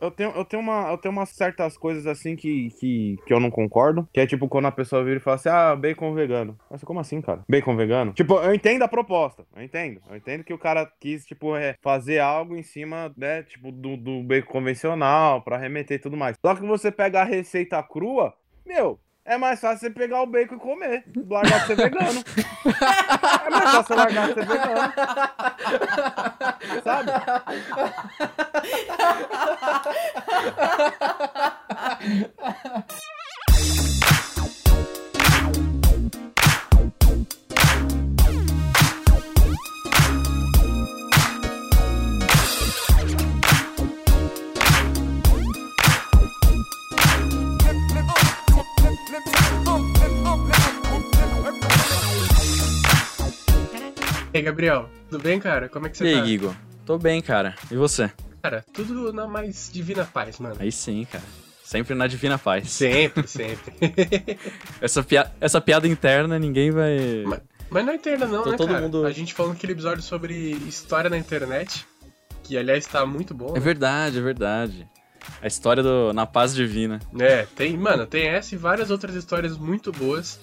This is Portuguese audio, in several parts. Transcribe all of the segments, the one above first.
Eu tenho, eu, tenho uma, eu tenho umas certas coisas assim que, que, que eu não concordo. Que é tipo quando a pessoa vira e fala assim: ah, bacon vegano. Mas como assim, cara? Bacon vegano? Tipo, eu entendo a proposta. Eu entendo. Eu entendo que o cara quis, tipo, é, fazer algo em cima, né? Tipo, do, do bacon convencional, pra remeter e tudo mais. Só que você pega a receita crua, meu, é mais fácil você pegar o bacon e comer. Largar de ser vegano. é mais fácil você largar de ser vegano. Sabe? aí, Gabriel, tudo bem, cara? Como é que você e tá? E aí, Gigo? Tô bem, cara. E você? Cara, tudo na mais divina paz, mano. Aí sim, cara. Sempre na divina paz. Sempre, sempre. essa, pia essa piada interna ninguém vai. Mas, mas não é interna, não, Tô né, todo cara? mundo- A gente falou naquele episódio sobre história na internet, que aliás tá muito bom. É né? verdade, é verdade. A história do Na Paz Divina. É, tem, mano, tem essa e várias outras histórias muito boas.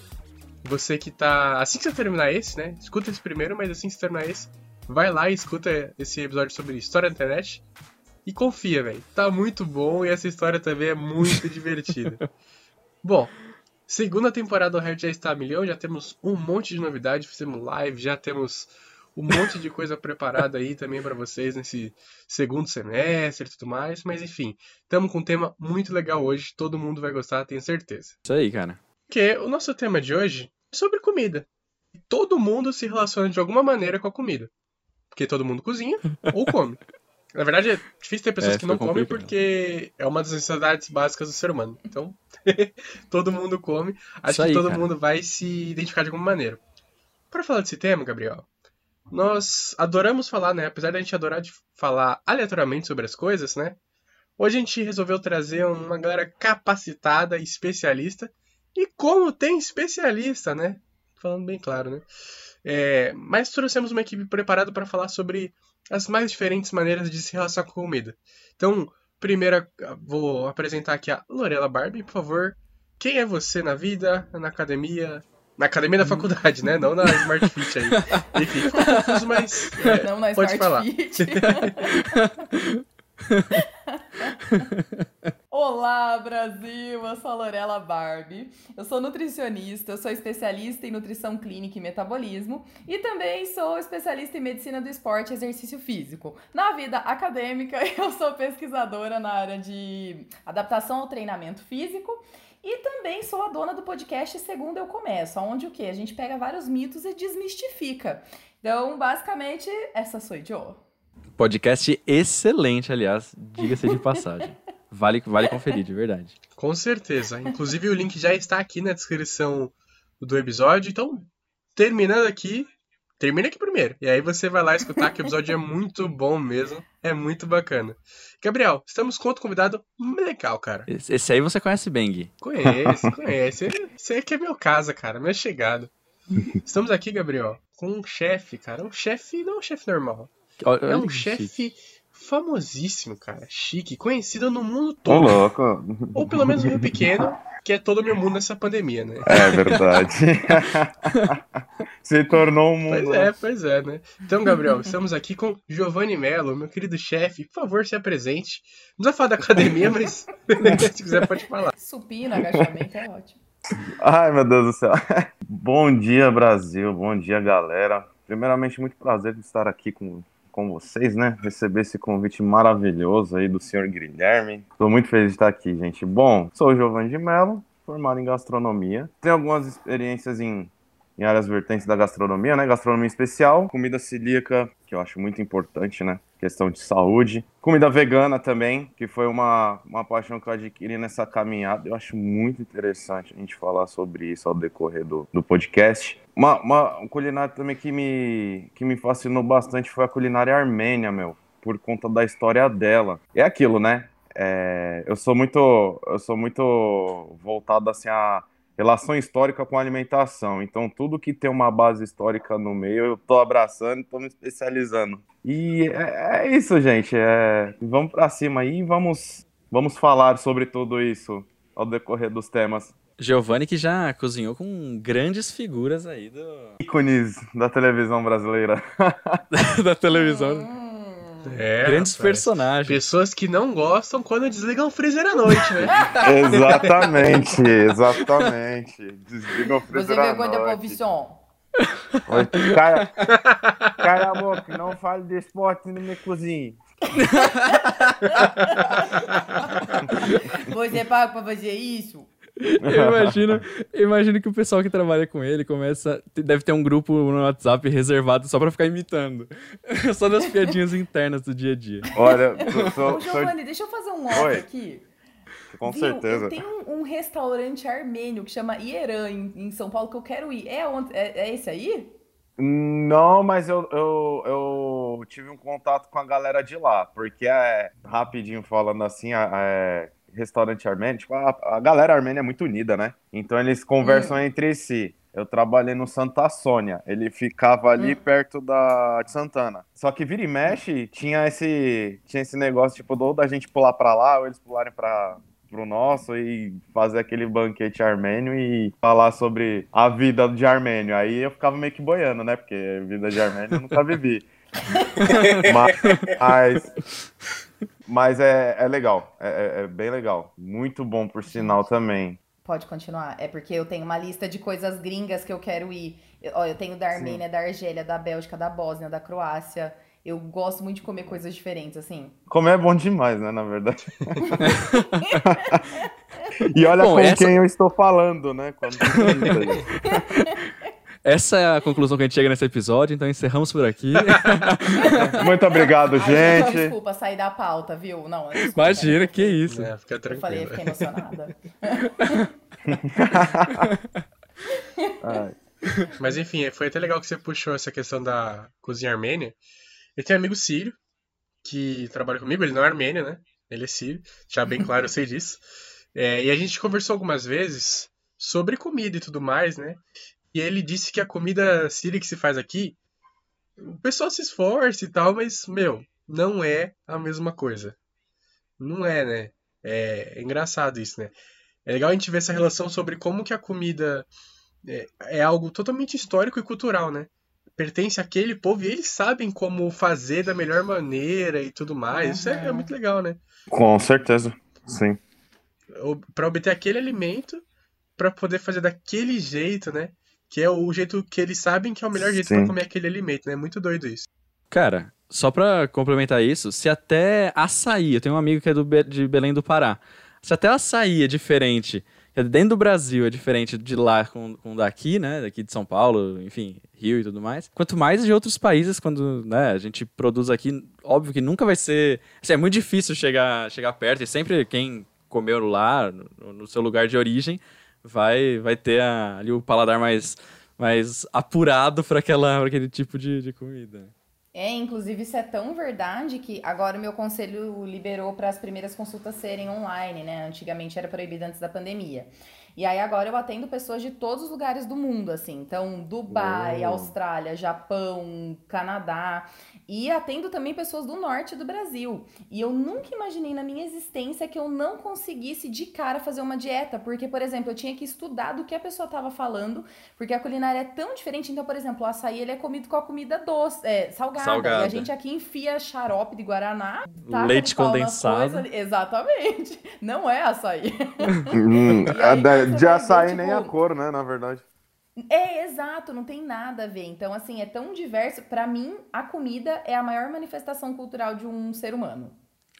Você que tá. Assim que você terminar esse, né? Escuta esse primeiro, mas assim que você terminar esse, vai lá e escuta esse episódio sobre história na internet. E confia, velho. Tá muito bom e essa história também é muito divertida. Bom, segunda temporada do Red já está a milhão, já temos um monte de novidade, fizemos live, já temos um monte de coisa preparada aí também pra vocês nesse segundo semestre e tudo mais, mas enfim, estamos com um tema muito legal hoje, todo mundo vai gostar, tenho certeza. Isso aí, cara. Porque o nosso tema de hoje é sobre comida. E todo mundo se relaciona de alguma maneira com a comida. Porque todo mundo cozinha ou come. Na verdade, é difícil ter pessoas É, que não comem porque é uma das necessidades básicas do ser humano. Então, todo mundo come. Acho que todo cara. mundo vai se identificar de alguma maneira. Para falar desse tema, Gabriel, nós adoramos falar, né? Apesar da gente adorar de falar aleatoriamente sobre as coisas, né? Hoje a gente resolveu trazer uma galera capacitada, especialista. E como tem especialista, né? Falando bem claro, né? É, mas trouxemos uma equipe preparada para falar sobre as mais diferentes maneiras de se relacionar com comida. Então, primeiro vou apresentar aqui a Lorela Barbie, por favor. Quem é você na vida, na academia? Na academia da faculdade, né? Não na Smart Fit aí. Enfim, ficou confuso, mas. é, Não na pode Smart falar. Fit. Olá, Brasil! Eu sou a Lorela Barbie. Eu sou nutricionista, eu sou especialista em nutrição clínica e metabolismo e também sou especialista em medicina do esporte e exercício físico. Na vida acadêmica, eu sou pesquisadora na área de adaptação ao treinamento físico e também sou a dona do podcast Segundo Eu Começo, onde o que? A gente pega vários mitos e desmistifica. Então, basicamente, essa sou eu. Podcast excelente, aliás, diga-se de passagem. Vale, vale conferir, de verdade. Com certeza. Inclusive, o link já está aqui na descrição do episódio. Então, terminando aqui, termina aqui primeiro. E aí você vai lá escutar que o episódio é muito bom mesmo. É muito bacana. Gabriel, estamos com outro convidado legal, cara. Esse esse aí você conhece bem, Gui. Conhece, conhece. Esse aqui é meu casa, cara. Minha chegada. Estamos aqui, Gabriel, com um chefe, cara. Um chefe, não um chefe normal. É um chefe famosíssimo, cara. Chique, conhecido no mundo Ô, todo. louco. Ou pelo menos no Rio Pequeno, que é todo o meu mundo nessa pandemia, né? É verdade. Se tornou um mundo. Pois é, pois é, né? Então, Gabriel, estamos aqui com Giovanni Mello, meu querido chefe. Por favor, se apresente. Não precisa falar da academia, mas se quiser pode falar. Supino, agachamento é ótimo. Ai, meu Deus do céu. Bom dia, Brasil. Bom dia, galera. Primeiramente, muito prazer de estar aqui com, com vocês, né? Receber esse convite maravilhoso aí do senhor Guilherme. Estou muito feliz de estar aqui, gente. Bom, sou o Giovanni de Mello, formado em gastronomia. Tenho algumas experiências em, em áreas vertentes da gastronomia, né? Gastronomia especial, comida celíaca, que eu acho muito importante, né? Questão de saúde. Comida vegana também, que foi uma, uma paixão que eu adquiri nessa caminhada. Eu acho muito interessante a gente falar sobre isso ao decorrer do, do podcast. Uma, uma um culinária também que me, que me fascinou bastante foi a culinária armênia, meu, por conta da história dela. É aquilo, né? É, eu sou muito eu sou muito voltado assim a relação histórica com alimentação. Então, tudo que tem uma base histórica no meio, eu tô abraçando e tô me especializando. E é, é isso, gente. É, vamos para cima aí e vamos, vamos falar sobre tudo isso ao decorrer dos temas. Giovanni que já cozinhou com grandes figuras aí do... Ícones da televisão brasileira. da televisão. Hum. É, Grandes rapaz. personagens. Pessoas que não gostam quando desligam o freezer à noite, né? exatamente, exatamente. Desliga o Você freezer vê à quando eu noite. profissão. Oi, Cara, cala a boca, não fale de esporte na minha cozinha. Você paga pra fazer isso? Eu imagino, eu imagino que o pessoal que trabalha com ele começa. Deve ter um grupo no WhatsApp reservado só pra ficar imitando. Só das piadinhas internas do dia a dia. Olha, sou- Ô, Giovanni, deixa eu fazer um off aqui. com Viu? certeza. Tenho um, um restaurante armênio que chama Ieran, em, em São Paulo, que eu quero ir. É, onde, é, é esse aí? Não, mas eu, eu, eu tive um contato com a galera de lá, porque é rapidinho falando assim, a- é, restaurante armênio, tipo, a, a galera armênia é muito unida, né? Então eles conversam entre si. Eu trabalhei no Santa Sônia, ele ficava ali Hum. perto da de Santana. Só que vira e mexe, tinha esse tinha esse negócio tipo ou da gente pular pra lá ou eles pularem para pro nosso e fazer aquele banquete armênio e falar sobre a vida de armênio. Aí eu ficava meio que boiando, né? Porque vida de armênio eu nunca vivi. mas mas é, é legal, é, é- é bem legal. Muito bom, por sinal, também. Pode continuar. É porque eu tenho uma lista de coisas gringas que eu quero ir. Eu, ó, eu tenho da Armênia, da Argélia, da Bélgica, da Bósnia, da Croácia. Eu gosto muito de comer coisas diferentes, assim. Comer é bom demais, né, na verdade. e olha Bom, com essa- quem eu estou falando, né? Quando Essa é a conclusão que a gente chega nesse episódio, então encerramos por aqui. Muito obrigado, Ai, gente, gente. desculpa sair da pauta, viu? Não, desculpa, Imagina, que isso. É, fica Eu falei, eu tranquilo. fiquei emocionada. Mas enfim, foi até legal que você puxou essa questão da cozinha armênia. Eu tenho um amigo sírio que trabalha comigo, ele não é armênio, né? Ele é sírio, já bem claro, eu sei disso. É, e a gente conversou algumas vezes sobre comida e tudo mais, né? E ele disse que a comida síria que se faz aqui, o pessoal se esforça e tal, mas, meu, não é a mesma coisa. Não é, né? É, é engraçado isso, né? É legal a gente ver essa relação sobre como que a comida é, é algo totalmente histórico e cultural, né? Pertence àquele povo e eles sabem como fazer da melhor maneira e tudo mais. Isso é, é Uhum. muito legal, né? Com certeza, sim. Para obter aquele alimento, para poder fazer daquele jeito, né? Que é o jeito que eles sabem que é o melhor jeito Sim. para comer aquele alimento, né? Muito doido isso. Cara, só pra complementar isso, se até açaí, eu tenho um amigo que é do Be- de Belém do Pará, se até açaí é diferente, que é dentro do Brasil é diferente de lá com, com daqui, né, daqui de São Paulo, enfim, Rio e tudo mais, quanto mais de outros países, quando né, a gente produz aqui, óbvio que nunca vai ser, assim, é muito difícil chegar, chegar perto, e sempre quem comeu lá, no, no seu lugar de origem, vai, vai ter a- ali o paladar mais, mais apurado para aquele tipo de, de comida. É, inclusive isso é tão verdade que agora o meu conselho liberou para as primeiras consultas serem online, né? Antigamente era proibido antes da pandemia. E aí agora eu atendo pessoas de todos os lugares do mundo, assim. Então, Dubai, Uou. Austrália, Japão, Canadá. E atendo também pessoas do norte do Brasil. E eu nunca imaginei na minha existência que eu não conseguisse de cara fazer uma dieta. Porque, por exemplo, eu tinha que estudar do que a pessoa estava falando, porque a culinária é tão diferente. Então, por exemplo, o açaí ele é comido com a comida doce, é, salgada. Salgada. E a gente aqui enfia xarope de Guaraná. Leite condensado. Exatamente. Não é açaí. Hum, aí de- de açaí ver, nem tipo, a cor, né, na verdade. É, exato, não tem nada a ver. Então, assim, é tão diverso. Pra mim, a comida é a maior manifestação cultural de um ser humano.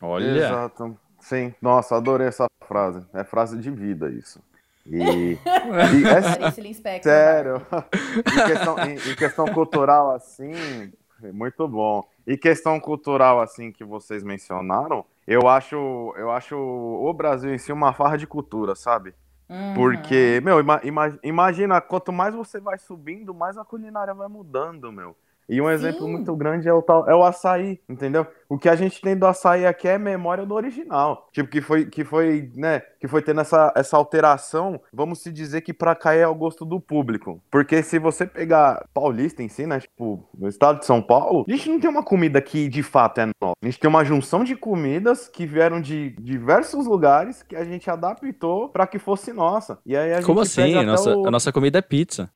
Olha, Exato. Sim, nossa, adorei essa frase. É frase de vida isso. E, e é sério. em, questão, em- em questão cultural, assim, muito bom. E questão cultural, assim, que vocês mencionaram, eu acho, eu acho o Brasil em si uma farra de cultura, sabe? Uhum. Porque, meu, ima- ima- imagina, quanto mais você vai subindo, mais a culinária vai mudando, meu. E um exemplo Sim. muito grande é o, tal, é o açaí, entendeu? O que a gente tem do açaí aqui é memória do original. Tipo, que foi, que foi, né, que foi tendo essa, essa alteração, vamos se dizer que pra cá é ao gosto do público. Porque se você pegar paulista em si, né, tipo, no estado de São Paulo, a gente não tem uma comida que de fato é nova. A gente tem uma junção de comidas que vieram de diversos lugares que a gente adaptou pra que fosse nossa. E aí a Como assim? A nossa, o- a nossa comida é pizza.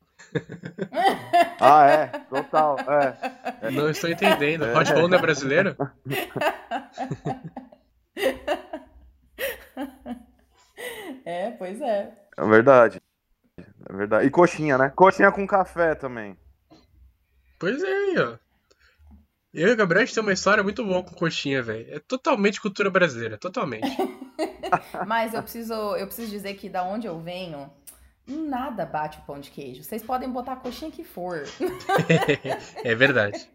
Ah, é, total, é. Não estou entendendo. Hot Roll não é brasileiro? É, pois é. É verdade. É verdade. E coxinha, né? Coxinha com café também. Pois é, ó. Eu e o Gabriel a gente tem uma história muito boa com coxinha, velho. É totalmente cultura brasileira, totalmente. Mas eu preciso, eu preciso dizer que da onde eu venho, nada bate o pão de queijo. Vocês podem botar a coxinha que for. é verdade.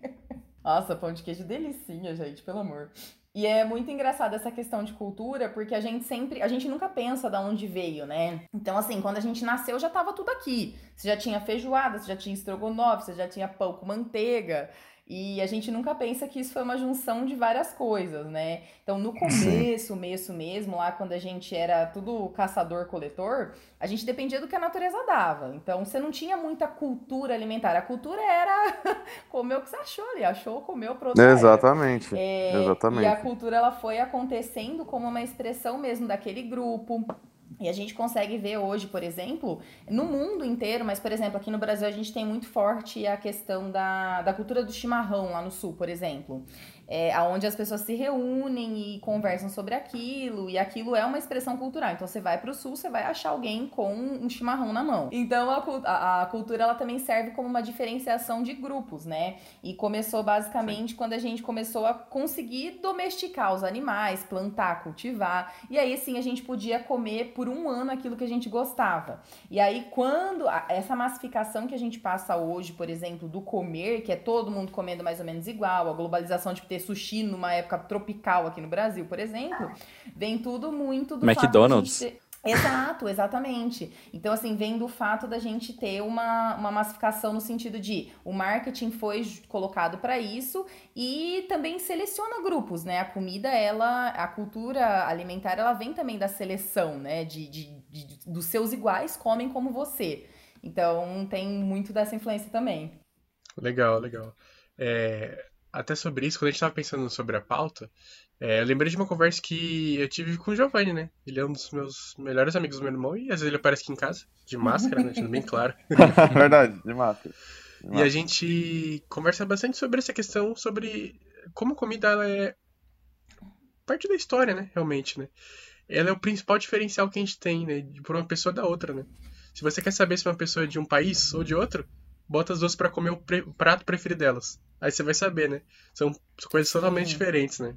Nossa, pão de queijo delicinha, gente, pelo amor. E é muito engraçado essa questão de cultura, porque a gente sempre, a gente nunca pensa da onde veio, né? Então, assim, quando a gente nasceu já tava tudo aqui. Você já tinha feijoada, você já tinha estrogonofe, você já tinha pão com manteiga. E a gente nunca pensa que isso foi uma junção de várias coisas, né? Então, no começo, começo mesmo, lá quando a gente era tudo caçador-coletor, a gente dependia do que a natureza dava. Então, você não tinha muita cultura alimentar. A cultura era comer o que você achou ali. Achou, comeu, era. Exatamente. É, Exatamente. E a cultura ela foi acontecendo como uma expressão mesmo daquele grupo. E a gente consegue ver hoje, por exemplo, no mundo inteiro, mas, por exemplo, aqui no Brasil a gente tem muito forte a questão da, da cultura do chimarrão lá no sul, por exemplo. É, onde as pessoas se reúnem e conversam sobre aquilo, e aquilo é uma expressão cultural. Então você vai pro sul, você vai achar alguém com um chimarrão na mão. Então a, a, a cultura ela também serve como uma diferenciação de grupos, né? E começou basicamente quando a gente começou a conseguir domesticar os animais, plantar, cultivar. E aí sim a gente podia comer por um ano aquilo que a gente gostava. E aí quando a- essa massificação que a gente passa hoje, por exemplo, do comer, que é todo mundo comendo mais ou menos igual, a globalização de ter sushi numa época tropical aqui no Brasil, por exemplo, vem tudo muito do fato McDonald's. gente ter- Exato, exatamente. Então, assim, vem do fato da gente ter uma, uma massificação no sentido de o marketing foi colocado para isso e também seleciona grupos, né? A comida, ela, a cultura alimentar, ela vem também da seleção, né? De, de, de- dos seus iguais comem como você. Então, tem muito dessa influência também. Legal, legal. É, até sobre isso, quando a gente tava pensando sobre a pauta, é, eu lembrei de uma conversa que eu tive com o Giovanni, né? Ele é um dos meus melhores amigos do meu irmão e às vezes ele aparece aqui em casa, de máscara, né? Deixando bem claro. verdade, de máscara. De E a máscara. gente conversa bastante sobre essa questão, sobre como a comida ela é parte da história, né? Realmente, né? Ela é o principal diferencial que a gente tem, né? de- Por uma pessoa da outra, né? Se você quer saber se uma pessoa é de um país ou de outro, bota as duas pra comer o, pre- o prato preferido delas. Aí você vai saber, né? São coisas totalmente Sim. diferentes, né?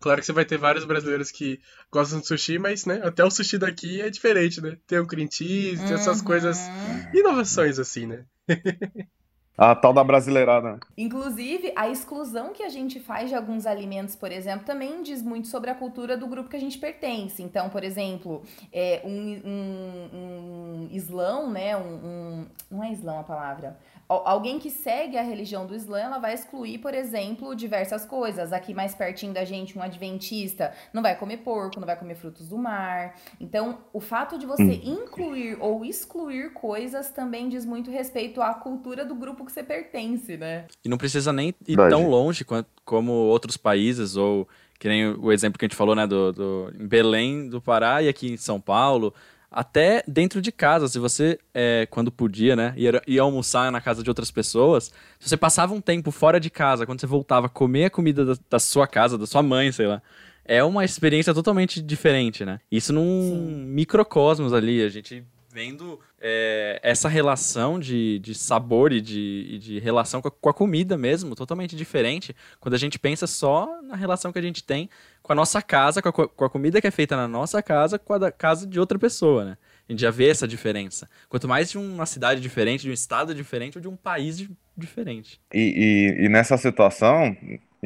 Claro que você vai ter vários brasileiros que gostam de sushi, mas, né? Até o sushi daqui é diferente, né? Tem o cream cheese, tem essas Uhum. coisas, inovações assim, né? A tal da brasileirada. né? Inclusive, a exclusão que a gente faz de alguns alimentos, por exemplo, também diz muito sobre a cultura do grupo que a gente pertence. Então, por exemplo, é, um, um, um islão, né? Um, um- não é islão a palavra. Al- Alguém que segue a religião do Islã, ela vai excluir, por exemplo, diversas coisas. Aqui mais pertinho da gente, um adventista não vai comer porco, não vai comer frutos do mar. Então, o fato de você incluir ou excluir coisas também diz muito respeito à cultura do grupo que você pertence, né? E não precisa nem ir tão longe quanto, como outros países, ou que nem o exemplo que a gente falou, né, do, do em Belém do Pará e aqui em São Paulo, até dentro de casa, se você, é, quando podia, né, ia, ia almoçar na casa de outras pessoas, se você passava um tempo fora de casa, quando você voltava a comer a comida da, da sua casa, da sua mãe, sei lá, é uma experiência totalmente diferente, né? Isso num Sim. microcosmos ali, a gente vendo é, essa relação de, de sabor e de, de relação com a, com a comida mesmo, totalmente diferente, quando a gente pensa só na relação que a gente tem com a nossa casa, com a, co- com a comida que é feita na nossa casa, com a da casa de outra pessoa, né? A gente já vê essa diferença. Quanto mais de uma cidade diferente, de um estado diferente ou de um país di- diferente. E, e, e nessa situação,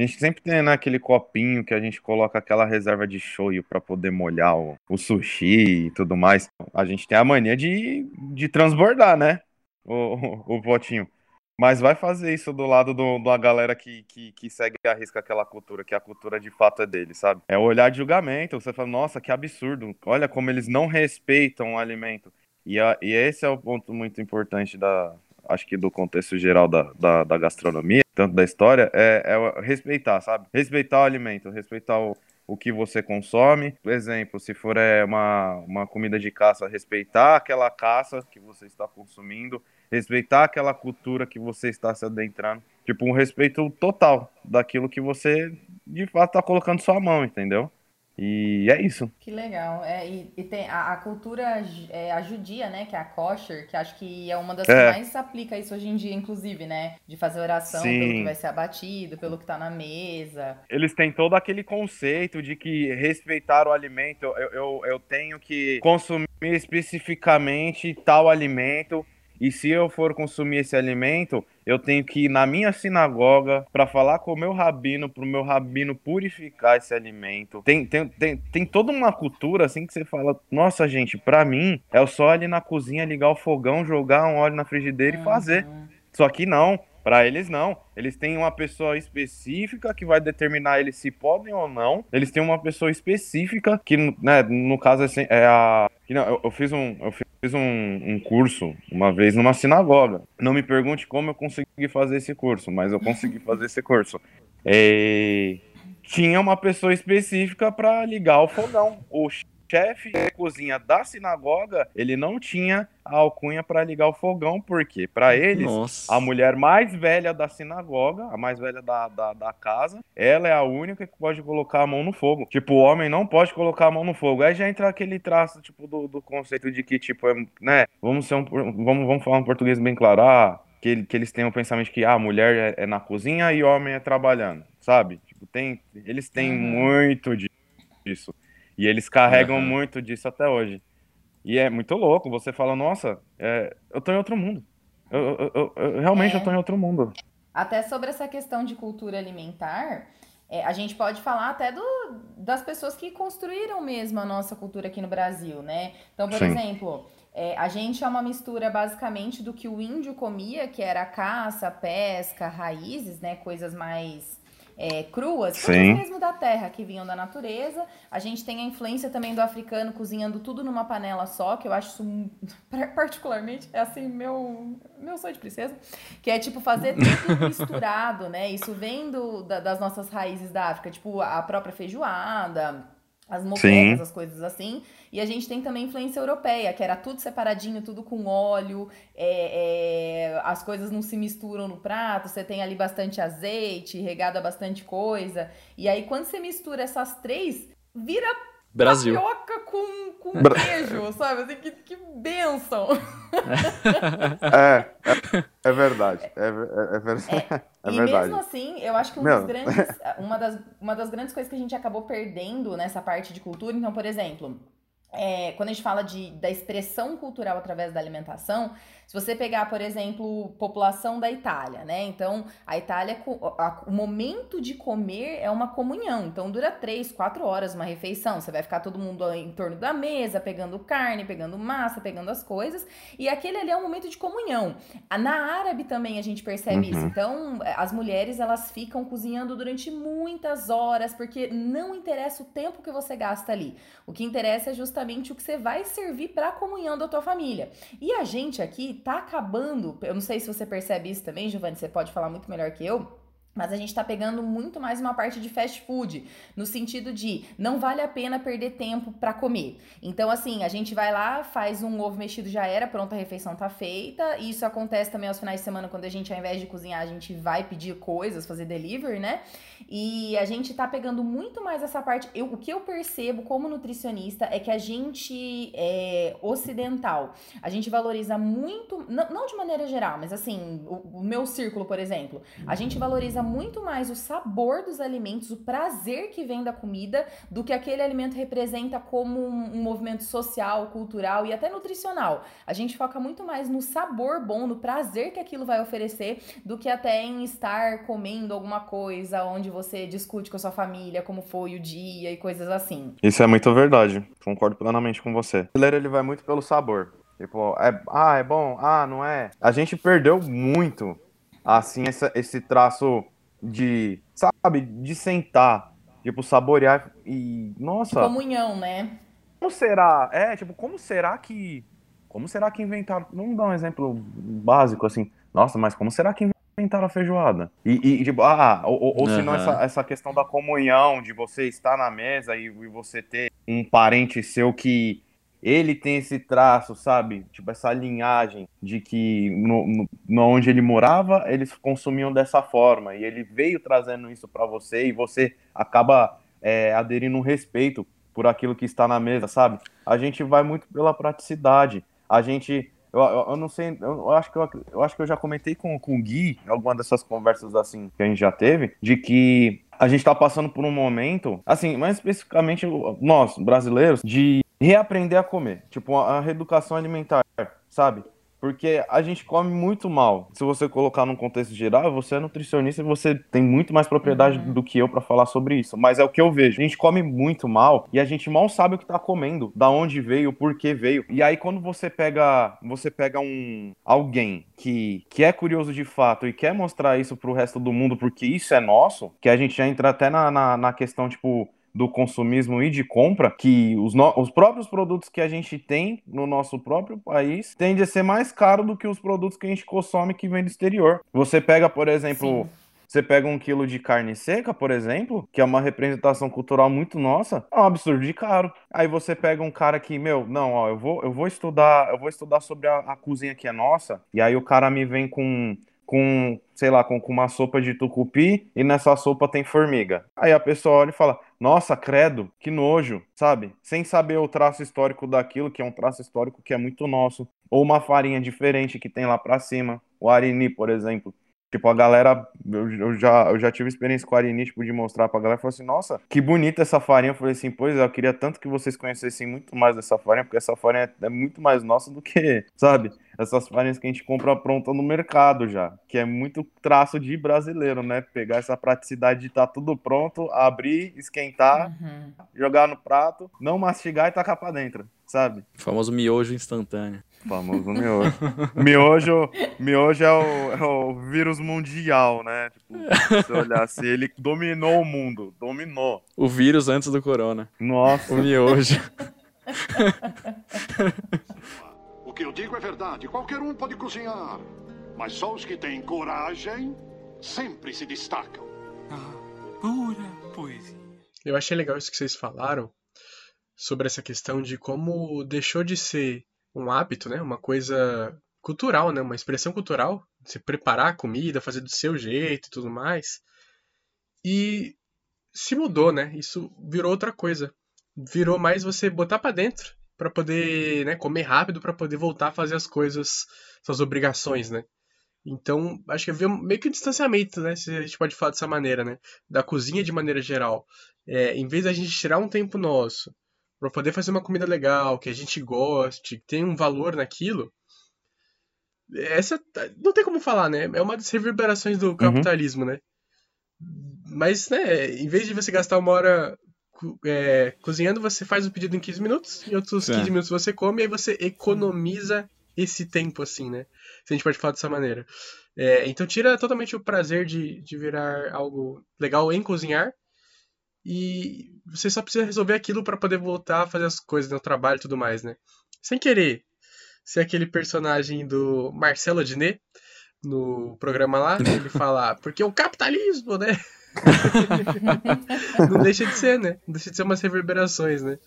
a gente sempre tem né, aquele copinho que a gente coloca aquela reserva de shoyu para poder molhar o, o sushi e tudo mais. A gente tem a mania de, de transbordar, né? O, o, o potinho. Mas vai fazer isso do lado do, da galera que, que, que segue e arrisca aquela cultura, que a cultura de fato é dele, sabe? É o olhar de julgamento. Você fala, nossa, que absurdo. Olha como eles não respeitam o alimento. E, a, e esse é o ponto muito importante da, acho que do contexto geral da, da, da gastronomia, tanto da história, é, é, respeitar, sabe? Respeitar o alimento, respeitar o, o que você consome. Por exemplo, se for é, uma, uma comida de caça, respeitar aquela caça que você está consumindo, respeitar aquela cultura que você está se adentrando. Tipo, um respeito total daquilo que você de fato está colocando sua mão, entendeu? E é isso. Que legal. É, e, e tem a, a cultura é, a judia, né? Que é a kosher, que acho que é uma das é. que mais aplica isso hoje em dia, inclusive, né? De fazer oração Sim. pelo que vai ser abatido, pelo que tá na mesa. Eles têm todo aquele conceito de que respeitar o alimento, eu, eu, eu tenho que consumir especificamente tal alimento e se eu for consumir esse alimento, eu tenho que ir na minha sinagoga para falar com o meu rabino, para o meu rabino purificar esse alimento. Tem, tem, tem, tem toda uma cultura assim que você fala: nossa, gente, para mim é só ali na cozinha ligar o fogão, jogar um óleo na frigideira e fazer. Uhum. Só que não. Para eles não. Eles têm uma pessoa específica que vai determinar eles se podem ou não. Eles têm uma pessoa específica que, né, no caso assim, é a. Não, eu, eu fiz um, eu fiz um, um, curso uma vez numa sinagoga. Não me pergunte como eu consegui fazer esse curso, mas eu consegui fazer esse curso. E... Tinha uma pessoa específica para ligar o fogão. O chefe de cozinha da sinagoga, ele não tinha a alcunha para ligar o fogão, porque para eles, Nossa. a mulher mais velha da sinagoga, a mais velha da, da, da, casa, ela é a única que pode colocar a mão no fogo. Tipo, o homem não pode colocar a mão no fogo. Aí já entra aquele traço, tipo, do, do conceito de que, tipo, é, né, vamos, ser um, vamos, vamos falar um português bem claro, ah, que, que eles têm o pensamento que ah, a mulher é, é na cozinha e o homem é trabalhando, sabe? Tipo, tem, eles têm uhum. muito disso. E eles carregam uhum. muito disso até hoje. E é muito louco. Você fala, nossa, é, eu tô em outro mundo. Eu, eu, eu realmente é. eu tô em outro mundo. Até sobre essa questão de cultura alimentar, é, a gente pode falar até do, das pessoas que construíram mesmo a nossa cultura aqui no Brasil, né? Então, por Sim. exemplo, é, a gente é uma mistura basicamente do que o índio comia, que era caça, pesca, raízes, né? Coisas mais é, cruas, Sim. mesmo da terra, que vinham da natureza. A gente tem a influência também do africano cozinhando tudo numa panela só, que eu acho isso particularmente, é assim, meu, meu sonho de princesa, que é tipo fazer tudo misturado, né? Isso vem do, da, das nossas raízes da África, tipo a própria feijoada, as moquecas, as coisas assim. E a gente tem também influência europeia, que era tudo separadinho, tudo com óleo, é, é, as coisas não se misturam no prato, você tem ali bastante azeite, regada bastante coisa. E aí, quando você mistura essas três, vira Brasil. tapioca com, com Bra queijo, sabe? Assim, que, que benção! É, é, é verdade. É, é, é verdade. É, é e verdade. mesmo assim, eu acho que um dos grandes, uma, das, uma das grandes coisas que a gente acabou perdendo nessa parte de cultura, então, por exemplo, é, quando a gente fala de, da expressão cultural através da alimentação, se você pegar, por exemplo, população da Itália, né? Então, a Itália, o momento de comer é uma comunhão. Então, dura três, quatro horas uma refeição. Você vai ficar todo mundo em torno da mesa, pegando carne, pegando massa, pegando as coisas. E aquele ali é um momento de comunhão. Na árabe também a gente percebe uhum. isso. Então, as mulheres, elas ficam cozinhando durante muitas horas, porque não interessa o tempo que você gasta ali. O que interessa é justamente o que você vai servir para a comunhão da tua família. E a gente aqui tá acabando. Eu não sei se você percebe isso também, Giovanni, você pode falar muito melhor que eu. Mas a gente está pegando muito mais uma parte de fast food, no sentido de não vale a pena perder tempo para comer. Então, assim, a gente vai lá, faz um ovo mexido, já era, pronta, a refeição tá feita. E isso acontece também aos finais de semana, quando a gente, ao invés de cozinhar, a gente vai pedir coisas, fazer delivery, né? E a gente tá pegando muito mais essa parte. Eu, o que eu percebo como nutricionista é que a gente é ocidental, a gente valoriza muito, não, não de maneira geral, mas assim, o, o meu círculo, por exemplo, a gente valoriza valoriza muito mais o sabor dos alimentos, o prazer que vem da comida, do que aquele alimento representa como um, um movimento social, cultural e até nutricional. A gente foca muito mais no sabor bom, no prazer que aquilo vai oferecer, do que até em estar comendo alguma coisa onde você discute com a sua família como foi o dia e coisas assim. Isso é muito verdade. Concordo plenamente com você. O brasileiro ele vai muito pelo sabor. Tipo, é, ah, é bom, ah, não é. A gente perdeu muito assim, essa, esse traço de, sabe, de sentar, tipo, saborear e, nossa... Comunhão, né? Como será, é, tipo, como será que, como será que inventaram, vamos dar um exemplo básico, assim, nossa, mas como será que inventaram a feijoada? E, e tipo, ah, ou, ou, ou se não essa, essa questão da comunhão, de você estar na mesa e, e você ter um parente seu que ele tem esse traço, sabe? Tipo, essa linhagem de que no, no, onde ele morava, eles consumiam dessa forma. E ele veio trazendo isso para você e você acaba é, aderindo um respeito por aquilo que está na mesa, sabe? A gente vai muito pela praticidade. A gente. Eu, eu, eu não sei, eu, eu, acho que eu, eu acho que eu já comentei com, com o Gui, em alguma dessas conversas assim que a gente já teve, de que a gente está passando por um momento, assim, mais especificamente nós, brasileiros, de reaprender a comer. Tipo, a reeducação alimentar, sabe? Porque a gente come muito mal. Se você colocar num contexto geral, você é nutricionista e você tem muito mais propriedade uhum. do que eu para falar sobre isso. Mas é o que eu vejo. A gente come muito mal e a gente mal sabe o que tá comendo, da onde veio, por que veio. E aí quando você pega, você pega um alguém que, que é curioso de fato e quer mostrar isso pro resto do mundo porque isso é nosso, que a gente já entra até na, na, na questão tipo do consumismo e de compra, que os, no... os próprios produtos que a gente tem no nosso próprio país tendem a ser mais caro do que os produtos que a gente consome que vem do exterior. Você pega, por exemplo. Sim. Você pega um quilo de carne seca, por exemplo, que é uma representação cultural muito nossa, é um absurdo de caro. Aí você pega um cara que, meu, não, ó, eu vou, eu vou estudar, eu vou estudar sobre a, a cozinha que é nossa, e aí o cara me vem com com, sei lá, com, com, uma sopa de tucupi e nessa sopa tem formiga. Aí a pessoa olha e fala: Nossa, credo, que nojo, sabe? Sem saber o traço histórico daquilo, que é um traço histórico que é muito nosso. Ou uma farinha diferente que tem lá pra cima. O arini, por exemplo. Tipo, a galera, eu, eu, já, eu já tive experiência com a Arini, tipo, de mostrar pra galera, falou assim, nossa, que bonita essa farinha. Eu falei assim, pois é, eu queria tanto que vocês conhecessem muito mais dessa farinha, porque essa farinha é, é muito mais nossa do que, sabe, essas farinhas que a gente compra pronta no mercado já, que é muito traço de brasileiro, né? Pegar essa praticidade de estar tá tudo pronto, abrir, esquentar, uhum. jogar no prato, não mastigar e tacar pra dentro, sabe? O famoso miojo instantâneo. Famoso miojo. miojo, miojo é o, é o vírus mundial, né? Tipo, se olhar assim, ele dominou o mundo. Dominou. O vírus antes do corona. Nossa. O miojo. o que eu digo é verdade. Qualquer um pode cozinhar. Mas só os que têm coragem sempre se destacam. Ah, pura poesia. Eu achei legal isso que vocês falaram sobre essa questão de como deixou de ser um hábito, né? Uma coisa cultural, né? Uma expressão cultural, se preparar a comida, fazer do seu jeito e tudo mais. E se mudou, né? Isso virou outra coisa. Virou mais você botar para dentro para poder, né, comer rápido para poder voltar a fazer as coisas, suas obrigações, né? Então, acho que havia meio que um distanciamento, né? Se a gente pode falar dessa maneira, né? Da cozinha de maneira geral. É, em vez da gente tirar um tempo nosso para poder fazer uma comida legal, que a gente goste, que tenha um valor naquilo. Essa não tem como falar, né? É uma das reverberações do uhum. capitalismo, uhum. né? Mas, né, em vez de você gastar uma hora é, cozinhando, você faz o pedido em 15 minutos, e outros Sim. 15 minutos você come, e aí você economiza esse tempo, assim, né? Se a gente pode falar dessa maneira. É, então tira totalmente o prazer de, de virar algo legal em cozinhar e você só precisa resolver aquilo para poder voltar a fazer as coisas, no né, trabalho e tudo mais, né? Sem querer ser aquele personagem do Marcelo Adnet no programa lá, ele fala, porque o capitalismo, né? não deixa de ser, né? Não deixa de ser umas reverberações, né?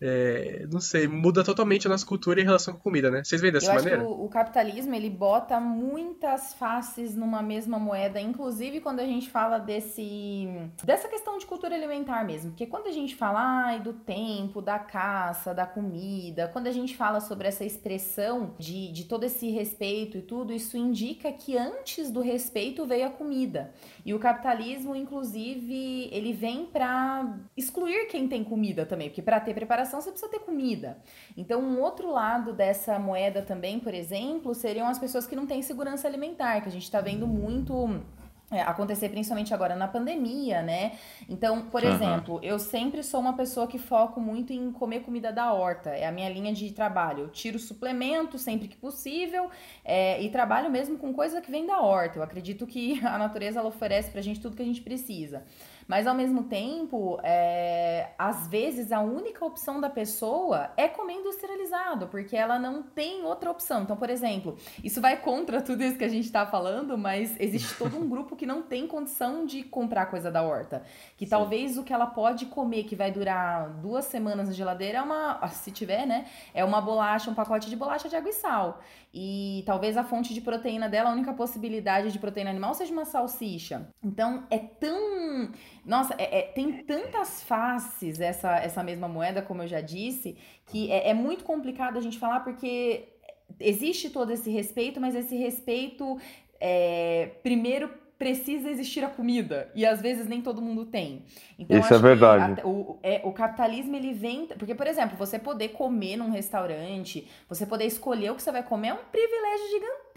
É, não sei, muda totalmente a nossa cultura em relação com comida, né? Vocês veem dessa Eu maneira? O, o, capitalismo, ele bota muitas faces numa mesma moeda, inclusive quando a gente fala desse dessa questão de cultura alimentar mesmo, porque quando a gente fala ai, do tempo, da caça, da comida, quando a gente fala sobre essa expressão de, de todo esse respeito e tudo, isso indica que antes do respeito veio a comida. E o capitalismo, inclusive, ele vem para excluir quem tem comida também, porque para ter preparação você precisa ter comida. Então, um outro lado dessa moeda também, por exemplo, seriam as pessoas que não têm segurança alimentar, que a gente está vendo muito é, acontecer principalmente agora na pandemia, né? Então, por Aham. exemplo, eu sempre sou uma pessoa que foco muito em comer comida da horta. É a minha linha de trabalho. Eu tiro suplemento sempre que possível é, e trabalho mesmo com coisa que vem da horta. Eu acredito que a natureza ela oferece pra gente tudo que a gente precisa. Mas ao mesmo tempo, é, às vezes a única opção da pessoa é comer industrializado, porque ela não tem outra opção. Então, por exemplo, isso vai contra tudo isso que a gente tá falando, mas existe todo um grupo que não tem condição de comprar coisa da horta. Que Sim. talvez o que ela pode comer, que vai durar duas semanas na geladeira, é uma. Se tiver, né? É uma bolacha, um pacote de bolacha de água e sal. E talvez a fonte de proteína dela, a única possibilidade de proteína animal seja uma salsicha. Então é tão. Nossa, é- é- tem tantas faces essa, essa mesma moeda, como eu já disse, que é, é muito complicado a gente falar porque existe todo esse respeito, mas esse respeito é, primeiro precisa existir a comida e às vezes nem todo mundo tem. Então Isso é verdade. até- o, é, o capitalismo ele vem porque por exemplo você poder comer num restaurante, você poder escolher o que você vai comer é um privilégio gigantesco,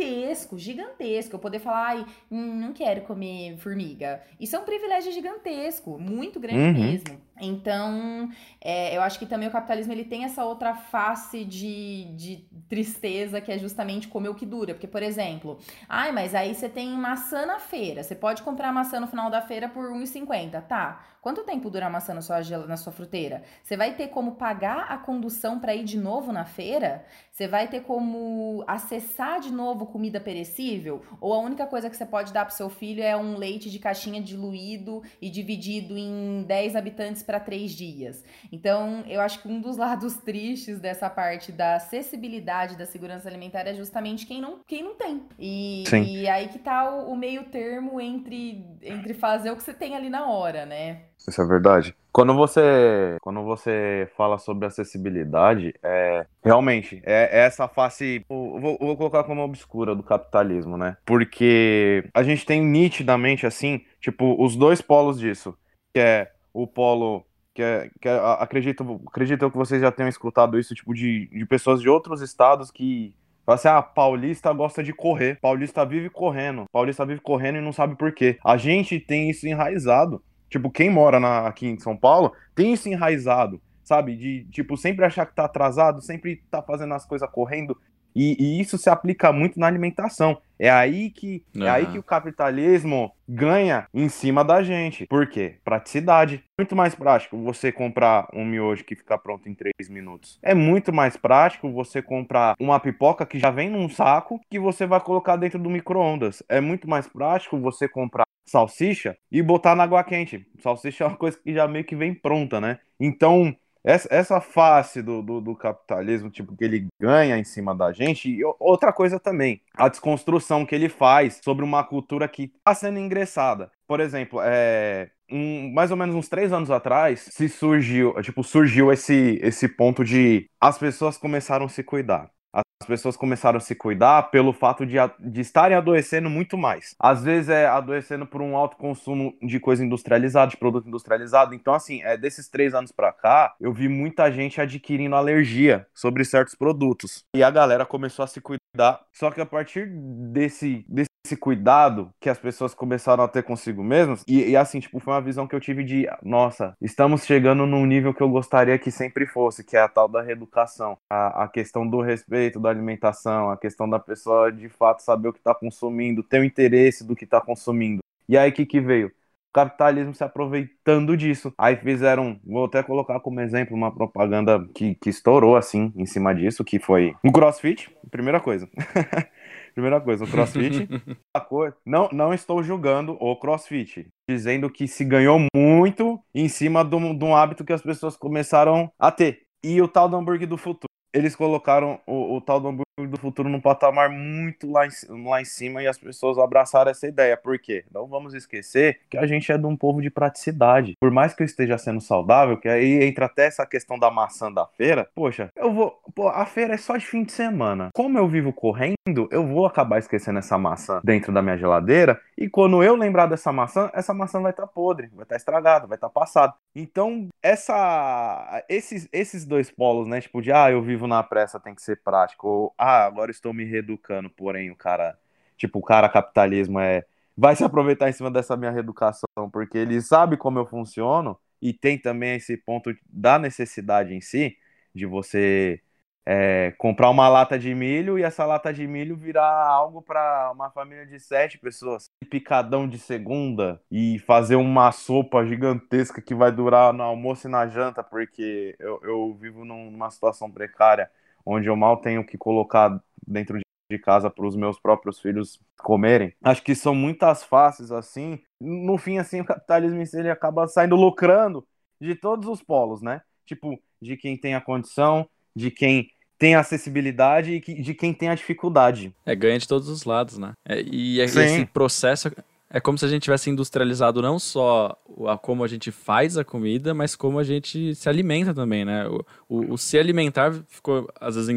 gigantesco. Eu poder falar, ai, hum, não quero comer formiga. Isso é um privilégio gigantesco, muito grande Uhum. mesmo. Então, é, eu acho que também o capitalismo ele tem essa outra face de, de tristeza que é justamente comer o que dura. Porque, por exemplo, ai, mas aí você tem maçã na feira. Você pode comprar maçã no final da feira por R$1,50. Tá. Quanto tempo dura a maçã na sua, na sua fruteira? Você vai ter como pagar a condução para ir de novo na feira? Você vai ter como acessar de novo comida perecível? Ou a única coisa que você pode dar pro seu filho é um leite de caixinha diluído e dividido em 10 habitantes para 3 dias? Então, eu acho que um dos lados tristes dessa parte da acessibilidade da segurança alimentar é justamente quem não, quem não tem. E, e aí que tá o, o meio termo entre, entre fazer o que você tem ali na hora, né? Isso é verdade. Quando você, quando você fala sobre acessibilidade, é, realmente, é, é essa face, vou, vou colocar como obscura do capitalismo, né? Porque a gente tem nitidamente, assim, tipo, os dois polos disso, que é o polo, que é, que é acredito, acredito que vocês já tenham escutado isso, tipo, de, de pessoas de outros estados que Fala assim, ah, paulista gosta de correr, paulista vive correndo, paulista vive correndo e não sabe por quê. A gente tem isso enraizado. Tipo, quem mora na- aqui em São Paulo tem isso enraizado, sabe? De, tipo, sempre achar que tá atrasado, sempre tá fazendo as coisas correndo. E, e isso se aplica muito na alimentação. É aí que é aí que o capitalismo ganha em cima da gente. Por quê? Praticidade. Muito mais prático você comprar um miojo que fica pronto em 3 minutos. É muito mais prático você comprar uma pipoca que já vem num saco que você vai colocar dentro do micro-ondas. É muito mais prático você comprar salsicha e botar na água quente. Salsicha é uma coisa que já meio que vem pronta, né? Então, essa, essa face do, do, do capitalismo, tipo, que ele ganha em cima da gente, e outra coisa também, a desconstrução que ele faz sobre uma cultura que está sendo ingressada. Por exemplo, é, um- mais ou menos uns três anos atrás, se surgiu, tipo, surgiu esse, esse ponto de as pessoas começaram a se cuidar. As pessoas começaram a se cuidar pelo fato de, de estarem adoecendo muito mais. Às vezes é adoecendo por um alto consumo de coisa industrializada, de produto industrializado. Então, assim, é, desses três anos pra cá, eu vi muita gente adquirindo alergia sobre certos produtos. E a galera começou a se cuidar. Só que a partir desse, desse cuidado que as pessoas começaram a ter consigo mesmas, e, e assim, tipo, foi uma visão que eu tive de, nossa, estamos chegando num nível que eu gostaria que sempre fosse, que é a tal da reeducação. A, a questão do respeito da alimentação, a questão da pessoa de fato saber o que está consumindo, ter o interesse do que está consumindo. E aí, o que, que veio? O capitalismo se aproveitando disso. Aí fizeram, vou até colocar como exemplo uma propaganda que, que estourou assim em cima disso, que foi o CrossFit, primeira coisa. primeira coisa, o CrossFit. não, não estou julgando o CrossFit, dizendo que se ganhou muito em cima de um, de um hábito que as pessoas começaram a ter. E o tal do hambúrguer do futuro. Eles colocaram o, o tal do do futuro num patamar muito lá em, lá em cima e as pessoas abraçaram essa ideia. Por quê? Não vamos esquecer que a gente é de um povo de praticidade. Por mais que eu esteja sendo saudável, que aí entra até essa questão da maçã da feira, poxa, eu vou. Pô, a feira é só de fim de semana. Como eu vivo correndo, eu vou acabar esquecendo essa maçã dentro da minha geladeira. E quando eu lembrar dessa maçã, essa maçã vai estar podre, vai estar estragada, vai estar passada. Então, essa, esses, esses dois polos, né? Tipo, de ah, eu vivo na pressa, tem que ser prático. Ou ah, agora estou me reeducando, porém o cara, tipo, o cara capitalismo é, vai se aproveitar em cima dessa minha reeducação, porque ele sabe como eu funciono e tem também esse ponto da necessidade em si, de você é, comprar uma lata de milho e essa lata de milho virar algo para uma família de sete pessoas. Picadão de segunda e fazer uma sopa gigantesca que vai durar no almoço e na janta, porque eu, eu vivo numa situação precária onde eu mal tenho que colocar dentro de casa para os meus próprios filhos comerem. Acho que são muitas faces assim. No fim, assim, o capitalismo ele acaba saindo lucrando de todos os polos, né? Tipo, de quem tem a condição, de quem tem acessibilidade e de quem tem a dificuldade. É, ganha de todos os lados, né? É, e é, esse processo é como se a gente tivesse industrializado não só a como a gente faz a comida, mas como a gente se alimenta também, né? O, o, o se alimentar ficou, às vezes,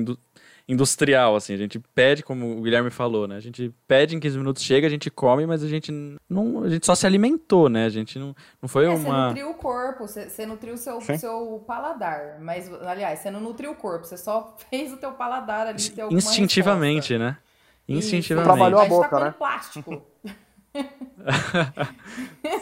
industrial, assim. A gente pede, como o Guilherme falou, né? A gente pede em 15 minutos, chega, a gente come, mas a gente não. A gente só se alimentou, né? A gente não, não foi é, uma. Você nutriu o corpo, você, você nutriu o seu, seu paladar. Mas, aliás, você não nutriu o corpo, você só fez o teu paladar ali Instintivamente, resposta. né? Instintivamente. Trabalhou a tá boca, tá né? plástico. é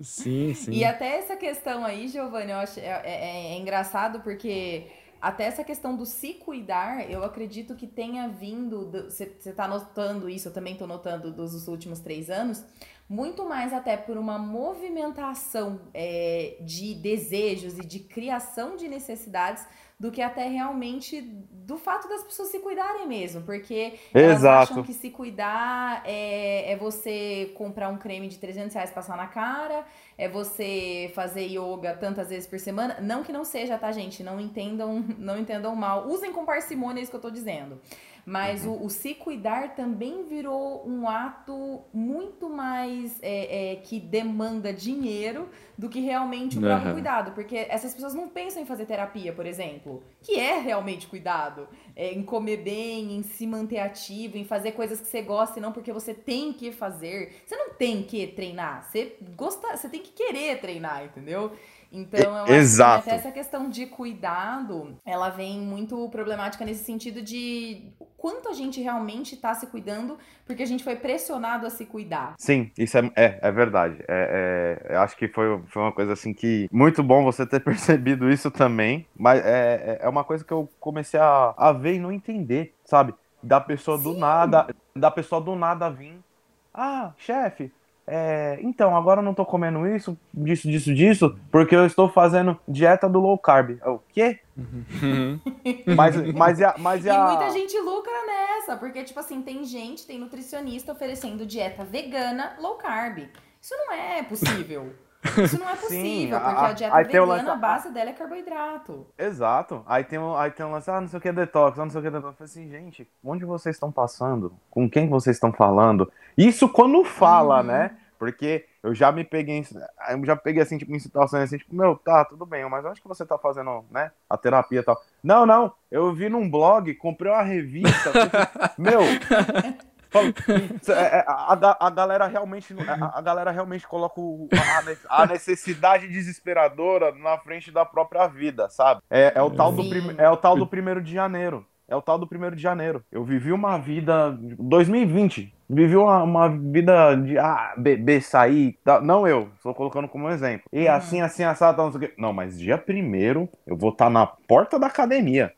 sim, sim. E até essa questão aí, Giovanni, eu acho é, é, é engraçado porque até essa questão do se cuidar, eu acredito que tenha vindo. Você está notando isso, eu também estou notando dos últimos três anos, muito mais até por uma movimentação é, de desejos e de criação de necessidades do que até realmente do fato das pessoas se cuidarem mesmo, porque elas Exato. acham que se cuidar é, é você comprar um creme de 300 reais passar na cara, é você fazer yoga tantas vezes por semana, não que não seja, tá gente, não entendam, não entendam mal, usem com parcimônia isso que eu tô dizendo, mas uhum. o, o, se cuidar também virou um ato muito mais é, é, que demanda dinheiro do que realmente o próprio uhum. cuidado. Porque essas pessoas não pensam em fazer terapia, por exemplo, que é realmente cuidado. É, em comer bem, em se manter ativo, em fazer coisas que você gosta e não porque você tem que fazer. Você não tem que treinar, você, gosta, você tem que querer treinar, entendeu? Então, eu Exato. acho que até essa questão de cuidado, ela vem muito problemática nesse sentido de quanto a gente realmente está se cuidando, porque a gente foi pressionado a se cuidar. Sim, isso é, é, é verdade. É, é, eu acho que foi, foi uma coisa assim que. Muito bom você ter percebido isso também, mas é, é, é uma coisa que eu comecei a, a ver e não entender, sabe? Da pessoa Sim. do nada, da pessoa do nada vir. Ah, chefe, é, então, agora eu não tô comendo isso, disso, disso, disso, porque eu estou fazendo dieta do low carb. O quê? Uhum. mas, mas, a, mas a... E muita gente lucra nessa, porque, tipo assim, tem gente, tem nutricionista oferecendo dieta vegana low carb. Isso não é possível. Isso não é possível, Sim, porque a, a dieta vegana, lance... a base dela é carboidrato. Exato. Aí tem um, aí tem um lance, ah, não sei o que é detox, ah, não sei o que é detox. Eu falei assim, gente, onde vocês estão passando? Com quem vocês estão falando? Isso quando fala, uhum. né? Porque eu já me peguei, eu já peguei assim, tipo, em situações assim, tipo, meu, tá, tudo bem, mas acho que você tá fazendo, né, a terapia e tal. Não, não, eu vi num blog, comprei uma revista, meu, é, é, a, a, galera realmente a, a galera realmente coloca o, a, necessidade desesperadora na frente da própria vida, sabe? É, é o tal do prim, é o tal do primeiro de janeiro. É o tal do primeiro de janeiro. Eu vivi uma vida 2020, vivi uma, uma vida de ah, beber, sair. Não eu, estou colocando como exemplo. E assim, assim, assado, não sei o quê. Não, mas dia primeiro eu vou estar tá na porta da academia.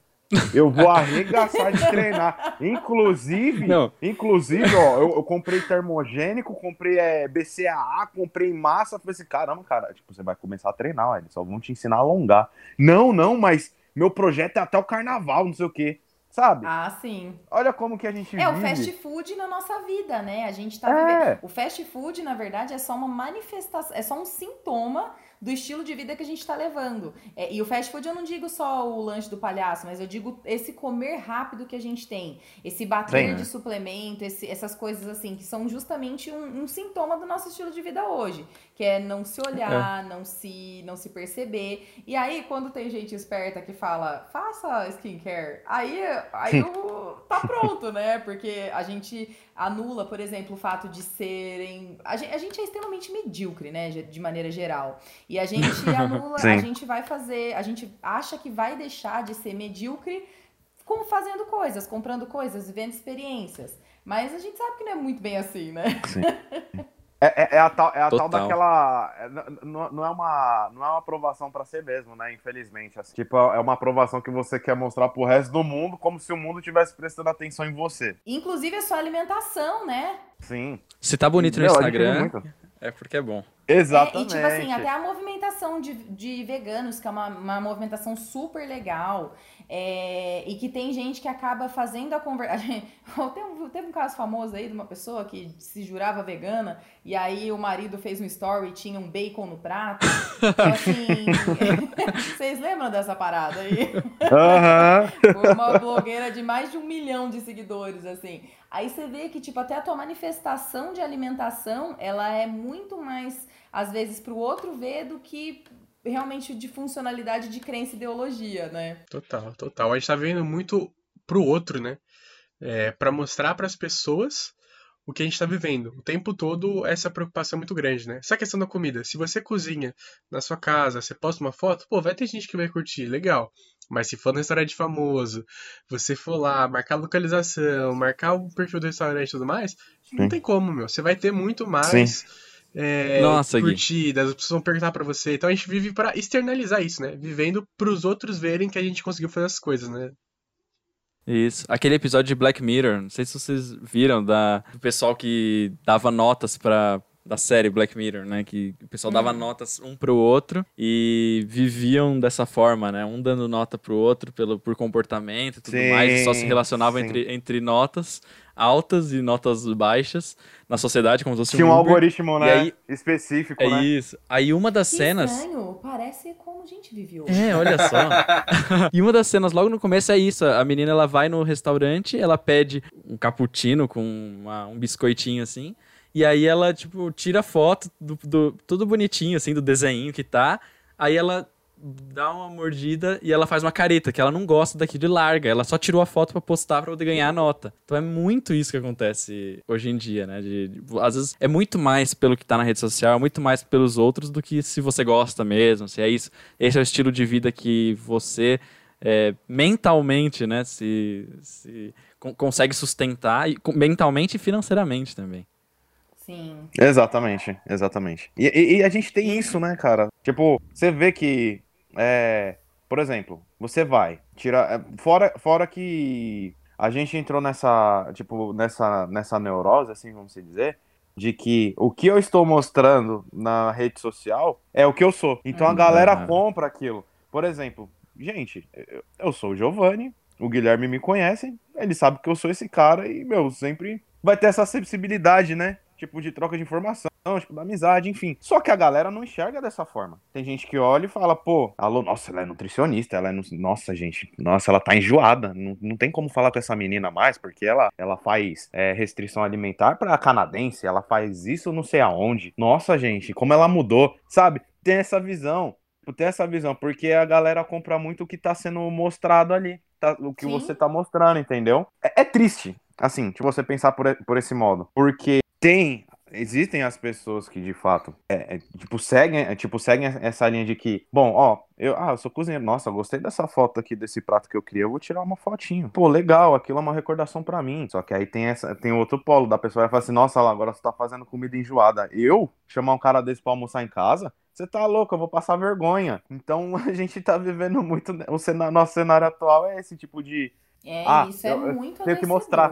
Eu vou arregaçar de treinar. Inclusive, Não. inclusive, ó, eu, eu, comprei termogênico, comprei é, BCAA, comprei massa. Falei assim, caramba, cara, tipo, você vai começar a treinar, ó, eles só vão te ensinar a alongar. Não, não, mas meu projeto é até o carnaval, não sei o quê. Sabe? Ah, sim. Olha como que a gente É vive. o fast food na nossa vida, né? A gente tá é. vivendo. O fast food, na verdade, é só uma manifestação, é só um sintoma do estilo de vida que a gente está levando. É, e o fast food eu não digo só o lanche do palhaço, mas eu digo esse comer rápido que a gente tem, esse bater de suplemento, esse, essas coisas assim, que são justamente um, um, sintoma do nosso estilo de vida hoje, que é não se olhar, é. não se não se perceber. E aí, quando tem gente esperta que fala, faça skincare, aí, aí eu, tá pronto, né? Porque a gente anula, por exemplo, o fato de serem. A gente, a gente é extremamente medíocre, né? De maneira geral. E a gente anula, a gente vai fazer. A gente acha que vai deixar de ser medíocre com, fazendo coisas, comprando coisas, vivendo experiências. Mas a gente sabe que não é muito bem assim, né? Sim. É, é, é a tal, é a tal daquela. é, n- n- não, é uma, não é uma aprovação pra ser mesmo, né? Infelizmente. Assim, tipo, é uma aprovação que você quer mostrar pro resto do mundo, como se o mundo estivesse prestando atenção em você. Inclusive a sua alimentação, né? Sim. Se tá bonito no Meu, adquiriu Instagram, é porque é bom. Exatamente. É, e tipo assim, até a movimentação de, de veganos, que é uma, uma movimentação super legal. É, e que tem gente que acaba fazendo a conversa. Teve, teve um caso famoso aí de uma pessoa que se jurava vegana, e aí o marido fez um story e tinha um bacon no prato. Então, assim. Vocês lembram dessa parada aí? Foi uma blogueira de mais de um milhão de seguidores, assim. Aí você vê que, tipo, até a tua manifestação de alimentação, ela é muito mais, às vezes, pro outro ver do que realmente de funcionalidade de crença e ideologia, né? Total, total. A gente tá vendo muito pro outro, né? É, para mostrar para as pessoas o que a gente tá vivendo. O tempo todo essa preocupação é muito grande, né? Essa questão da comida. Se você cozinha na sua casa, você posta uma foto, pô, vai ter gente que vai curtir, legal. Mas se for no restaurante famoso, você for lá, marcar a localização, marcar o perfil do restaurante e tudo mais, não Sim. tem como, meu. Você vai ter muito mais é, Nossa, Gui. curtidas, as pessoas vão perguntar pra você. Então a gente vive pra externalizar isso, né? Vivendo pros outros verem que a gente conseguiu fazer as coisas, né? Isso. Aquele episódio de Black Mirror, não sei se vocês viram, da, do pessoal que dava notas pra. Da série Black Mirror, né? Que o pessoal dava notas um pro outro e viviam dessa forma, né? Um dando nota pro outro pelo, por comportamento e tudo Sim, mais. E só se relacionavam sim. entre, entre notas altas e notas baixas na sociedade, como se fosse Tinha um Uber. algoritmo, né? aí- Específico, É né? isso. Aí uma das Que cenas. estranho, parece como a gente vive hoje. É, olha só. e uma das cenas logo no começo é isso. A menina ela vai no restaurante, ela pede um cappuccino com uma- um biscoitinho assim. E aí ela, tipo, tira foto do, do- tudo bonitinho, assim, do desenho que tá. Aí ela dá uma mordida e ela faz uma careta, que ela não gosta daquilo e larga. Ela só tirou a foto pra postar pra poder ganhar a nota. Então é muito isso que acontece hoje em dia, né? De, de- às vezes é muito mais pelo que tá na rede social, é muito mais pelos outros do que se você gosta mesmo, se é isso. Esse é o estilo de vida que você é, mentalmente, né, se, se con- consegue sustentar e, mentalmente e financeiramente também. Sim. Exatamente, exatamente. E, e- e a gente tem isso, né, cara? Tipo, você vê que, é, por exemplo, você vai, tira, é, fora, fora que a gente entrou nessa, tipo, nessa, nessa neurose, assim, vamos dizer, de que o que eu estou mostrando na rede social é o que eu sou. Então a galera Aham. compra aquilo. Por exemplo, gente, eu, eu sou o Giovanni, o Guilherme me conhece, ele sabe que eu sou esse cara e, meu, sempre vai ter essa sensibilidade, né? Tipo, de troca de informação, tipo, da amizade, enfim. Só que a galera não enxerga dessa forma. Tem gente que olha e fala, pô, alô, nossa, ela é nutricionista, ela é. nu- Nossa, gente, nossa, ela tá enjoada. Não, não tem como falar com essa menina mais, porque ela, ela faz é, restrição alimentar pra canadense, ela faz isso não sei aonde. Nossa, gente, como ela mudou, sabe? Tem essa visão. Tem essa visão, porque a galera compra muito o que tá sendo mostrado ali. tá- o que Sim. você tá mostrando, entendeu? É, é triste, assim, de você pensar por, por esse modo. Porque tem. Existem as pessoas que de fato é, é, tipo, seguem, é, tipo, seguem essa linha de que, bom, ó, eu, ah, eu sou cozinheiro, nossa, eu gostei dessa foto aqui desse prato que eu criei, eu vou tirar uma fotinho. Pô, legal, aquilo é uma recordação pra mim. Só que aí tem essa, tem outro polo da pessoa vai falar assim, nossa, lá, agora você tá fazendo comida enjoada. Eu chamar um cara desse pra almoçar em casa, você tá louco, eu vou passar vergonha. Então a gente tá vivendo muito. né, O cenário, nosso cenário atual é esse tipo de. É, Ah, isso é eu- eu muito tenho que mostrar.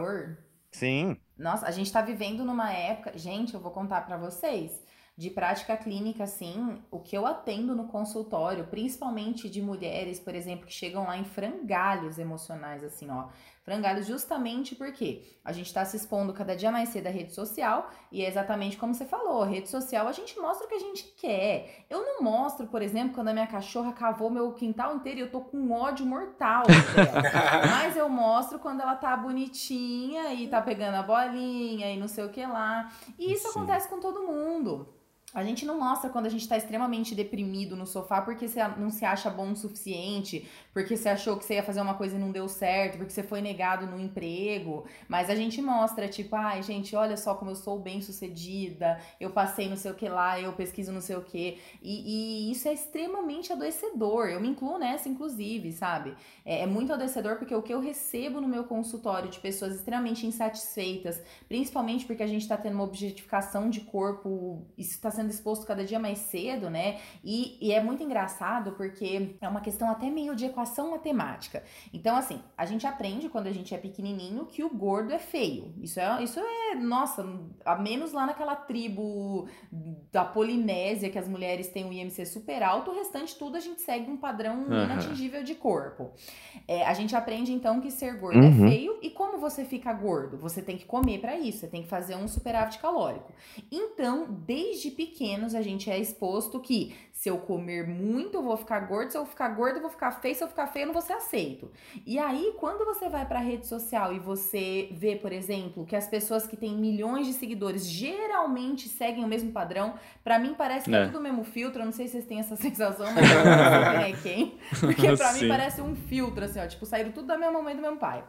Sim, Nossa, a gente tá vivendo numa época. Gente, eu vou contar pra vocês. De prática clínica, assim, o que eu atendo no consultório, principalmente de mulheres, por exemplo, que chegam lá em frangalhos emocionais, assim, ó. Frangalhos justamente porque a gente tá se expondo cada dia mais cedo à rede social e é exatamente como você falou, rede social a gente mostra o que a gente quer. Eu não mostro, por exemplo, quando a minha cachorra cavou meu quintal inteiro e eu tô com ódio mortal. Mas eu mostro quando ela tá bonitinha e tá pegando a bolinha e não sei o que lá. E isso Sim. acontece com todo mundo. A gente não mostra quando a gente tá extremamente deprimido no sofá porque você não se acha bom o suficiente, porque você achou que você ia fazer uma coisa e não deu certo, porque você foi negado no emprego. Mas a gente mostra, tipo, ai, gente, olha só como eu sou bem sucedida, eu passei não sei o que lá, eu pesquiso não sei o que. E, isso é extremamente adoecedor. Eu me incluo nessa, inclusive, sabe? É, é muito adoecedor porque o que eu recebo no meu consultório de pessoas extremamente insatisfeitas, principalmente porque a gente tá tendo uma objetificação de corpo, isso tá sendo sendo exposto cada dia mais cedo, né? E, e é muito engraçado porque é uma questão até meio de equação matemática. Então, assim, a gente aprende quando a gente é pequenininho que o gordo é feio. Isso é, isso é nossa, a menos lá naquela tribo da Polinésia que as mulheres têm o IMC super alto, o restante tudo a gente segue um padrão uhum. inatingível de corpo. É, a gente aprende então que ser gordo é uhum. é feio e como você fica gordo? Você tem que comer para isso, você tem que fazer um superávit calórico. Então, desde pequeno pequenos, a gente é exposto que se eu comer muito, eu vou ficar gordo, se eu ficar gordo, eu vou ficar feio, se eu ficar feio, eu não vou ser aceito. E aí, quando você vai pra rede social e você vê, por exemplo, que as pessoas que têm milhões de seguidores geralmente seguem o mesmo padrão, para mim parece que é. é tudo o mesmo filtro, eu não sei se vocês têm essa sensação, mas eu não sei quem é quem, porque pra mim parece um filtro, assim, ó, tipo, saíram tudo da minha mamãe e do meu pai.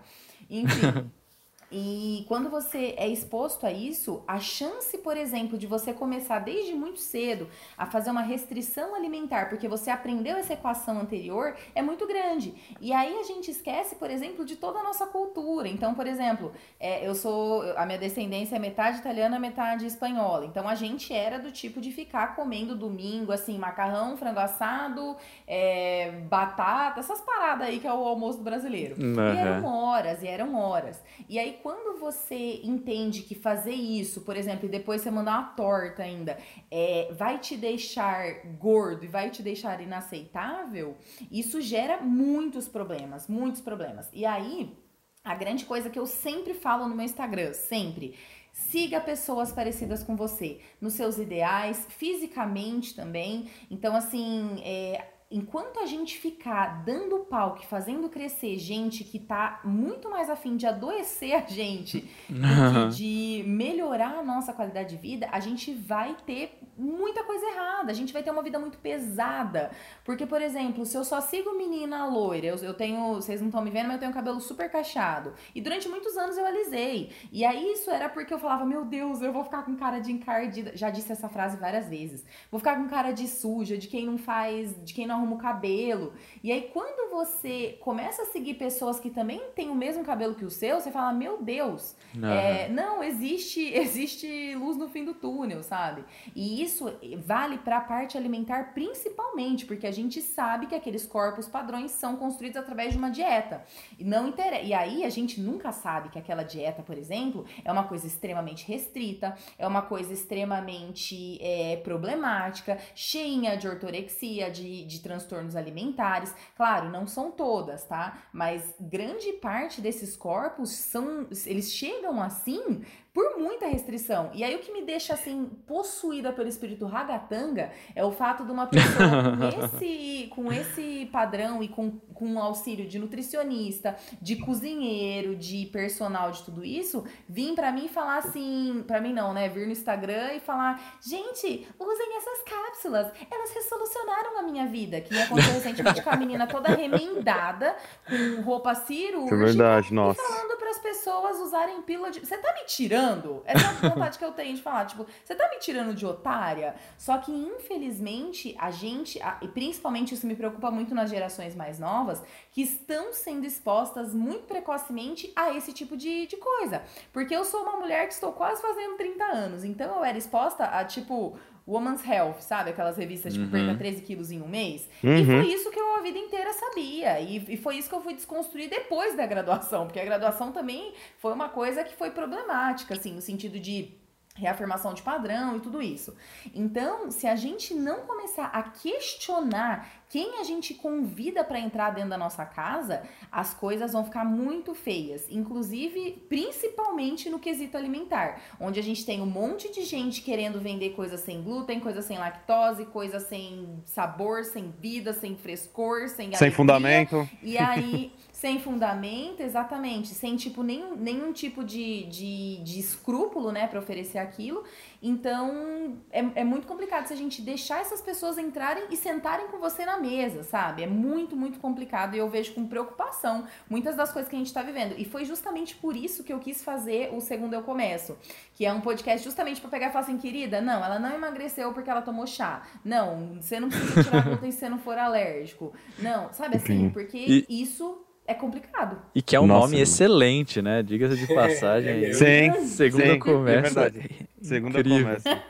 Enfim. E quando você é exposto a isso, a chance, por exemplo, de você começar desde muito cedo a fazer uma restrição alimentar, porque você aprendeu essa equação anterior, é muito grande. E aí a gente esquece, por exemplo, de toda a nossa cultura. Então, por exemplo, é, eu sou. A minha descendência é metade italiana, metade espanhola. Então a gente era do tipo de ficar comendo domingo, assim, macarrão, frango assado, é, batata, essas paradas aí que é o almoço brasileiro. Uhum. E eram horas, e eram horas. E aí, quando você entende que fazer isso, por exemplo, e depois você mandar uma torta ainda, é, vai te deixar gordo e vai te deixar inaceitável, isso gera muitos problemas, muitos problemas. E aí, a grande coisa que eu sempre falo no meu Instagram, sempre. Siga pessoas parecidas com você, nos seus ideais, fisicamente também. Então, assim, é, enquanto a gente ficar dando palco, fazendo crescer gente que tá muito mais afim de adoecer a gente do que de melhorar a nossa qualidade de vida, a gente vai ter muita coisa errada. A gente vai ter uma vida muito pesada. Porque, por exemplo, se eu só sigo menina loira, eu, eu tenho. Vocês não estão me vendo, mas eu tenho cabelo super cacheado. E durante muitos anos eu alisei. E aí isso era porque eu falava, meu Deus, eu vou ficar com cara de encardida. Já disse essa frase várias vezes. Vou ficar com cara de suja, de quem não faz, de quem não arruma o cabelo. E aí, quando você começa a seguir pessoas que também têm o mesmo cabelo que o seu, você fala, meu Deus, uhum. é, não, existe, existe luz no fim do túnel, sabe? E isso vale para a parte alimentar principalmente, porque a gente sabe que aqueles corpos padrões são construídos através de uma dieta. E não interessa. E aí a gente nunca sabe que aquela dieta, por exemplo, é uma coisa extremamente restrita, é uma coisa extremamente é, problemática, cheia de ortorexia, de, de transtornos alimentares. Claro, não são todas, tá? Mas grande parte desses corpos são. Eles chegam assim por muita restrição. E aí o que me deixa assim possuída pelo espírito ragatanga é o fato de uma pessoa com esse, com esse padrão e com, com auxílio de nutricionista, de cozinheiro, de personal, de tudo isso, vir para mim falar assim, para mim não, né, vir no Instagram e falar: "Gente, usem essas cápsulas, elas resolucionaram a minha vida". Que aconteceu recentemente com a menina toda remendada, com roupa cirúrgica, é verdade, nossa. e falando para as pessoas usarem pílula de Você tá me tirando tirando? Essa é a vontade que eu tenho de falar. Tipo, você tá me tirando de otária? Só que, infelizmente, a gente, e principalmente isso me preocupa muito nas gerações mais novas, que estão sendo expostas muito precocemente a esse tipo de, de coisa. Porque eu sou uma mulher que estou quase fazendo 30 anos. Então eu era exposta a, tipo, Woman's Health, sabe? Aquelas revistas tipo uhum. perda 13 quilos em um mês. Uhum. E foi isso que eu a vida inteira sabia. E, e, foi isso que eu fui desconstruir depois da graduação, porque a graduação também foi uma coisa que foi problemática, assim, no sentido de reafirmação de padrão e tudo isso. Então, se a gente não começar a questionar quem a gente convida para entrar dentro da nossa casa, as coisas vão ficar muito feias, inclusive principalmente no quesito alimentar, onde a gente tem um monte de gente querendo vender coisas sem glúten, coisas sem lactose, coisas sem sabor, sem vida, sem frescor, sem sem fundamento. E aí sem fundamento, exatamente, sem tipo nenhum, nenhum tipo de, de, de escrúpulo, né, para oferecer aquilo. Então é, é muito complicado se a gente deixar essas pessoas entrarem e sentarem com você na mesa, sabe? É muito, muito complicado e eu vejo com preocupação muitas das coisas que a gente tá vivendo. E foi justamente por isso que eu quis fazer o Segundo Eu Começo, que é um podcast justamente para pegar e falar assim, querida, não, ela não emagreceu porque ela tomou chá. Não, você não precisa tirar glúten se você não for alérgico. Não, sabe assim? Porque E- isso é complicado. E que é um Nossa, nome mano. excelente, né? Diga-se de passagem. Sim, Segunda sim, começa. É verdade. Segunda Incrível. começa.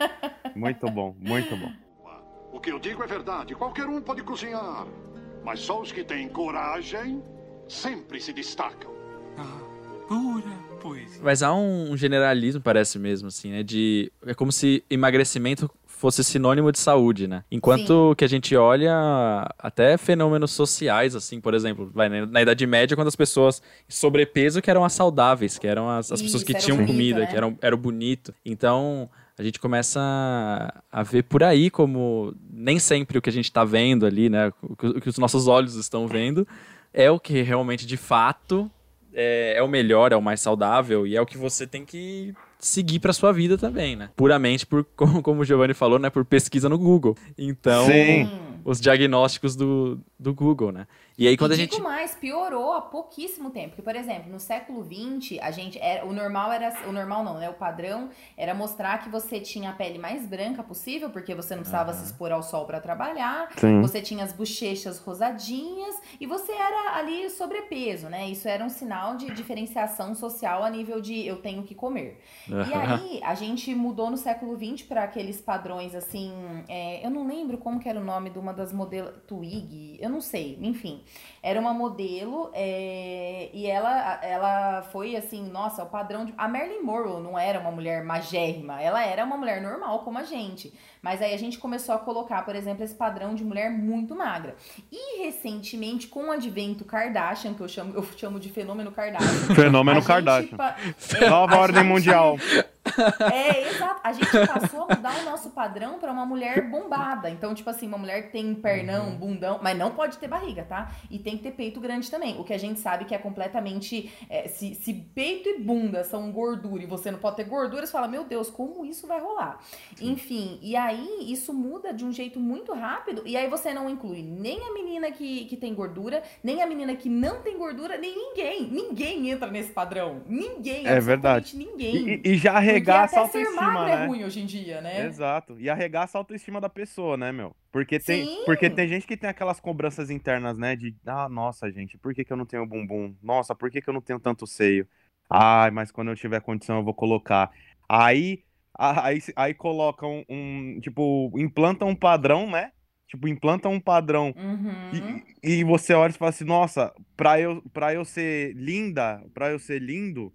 Muito bom, muito bom. O que eu digo é verdade. Qualquer um pode cozinhar. Mas só os que têm coragem sempre se destacam. Pura poesia. Mas há um generalismo, parece mesmo, assim, né? De. É como se emagrecimento fosse sinônimo de saúde, né? Enquanto que a gente olha até fenômenos sociais, assim, por exemplo, vai, na na Idade Média, quando as pessoas sobrepeso que eram as saudáveis, que eram as, as pessoas Isso, que era tinham bonito, comida, né? que eram, era o bonito. Então. A gente começa a ver por aí como nem sempre o que a gente tá vendo ali, né? O que, o que os nossos olhos estão vendo é o que realmente, de fato, é, é o melhor, é o mais saudável e é o que você tem que seguir pra sua vida também, né? Puramente por, como, como o Giovanni falou, né? Por pesquisa no Google. Então, Sim. Os diagnósticos do, do Google, né? E aí quando e a digo gente... mais, piorou há pouquíssimo tempo. Porque, por exemplo, no século XX, a gente era, o normal era. O normal não, né? O padrão era mostrar que você tinha a pele mais branca possível, porque você não precisava se expor ao sol pra trabalhar. Sim. Você tinha as bochechas rosadinhas e você era ali sobrepeso, né? Isso era um sinal de diferenciação social a nível de eu tenho que comer. E aí, a gente mudou no século XX para aqueles padrões assim. é, eu não lembro como que era o nome de uma das modelos. Twig, eu não sei, enfim. Era uma modelo é, e ela, ela foi assim, nossa, o padrão de. A Marilyn Monroe não era uma mulher magérrima, ela era uma mulher normal como a gente. Mas aí a gente começou a colocar, por exemplo, esse padrão de mulher muito magra. E recentemente, com o advento Kardashian, que eu chamo, eu chamo de fenômeno Kardashian. Fenômeno gente Kardashian. é, Nova a ordem gente- mundial. É, exato. A gente passou a mudar o nosso padrão pra uma mulher bombada. Então, tipo assim, uma mulher que tem pernão, Uhum. bundão, mas não pode ter barriga, tá? E tem que ter peito grande também. O que a gente sabe que é completamente. é, se, se peito e bunda são gordura e você não pode ter gordura, você fala, meu Deus, como isso vai rolar? Enfim, e aí isso muda de um jeito muito rápido. E aí você não inclui nem a menina que, que tem gordura, nem a menina que não tem gordura, nem ninguém. Ninguém entra nesse padrão. Ninguém. É verdade. Ninguém. E, e já Porque arregaça a autoestima, magro né? é ruim hoje em dia, né? Exato. E arregaça a autoestima da pessoa, né, meu? Porque tem, Sim. porque tem gente que tem aquelas cobranças internas, né? De, ah, nossa, gente, por que, que eu não tenho bumbum? Nossa, por que, que eu não tenho tanto seio? Ai, mas quando eu tiver condição eu vou colocar. Aí, aí, aí colocam um, tipo, implantam um padrão, né? Tipo, implantam um padrão Uhum. e, e você olha e fala assim, nossa, pra eu, pra eu ser linda, pra eu ser lindo,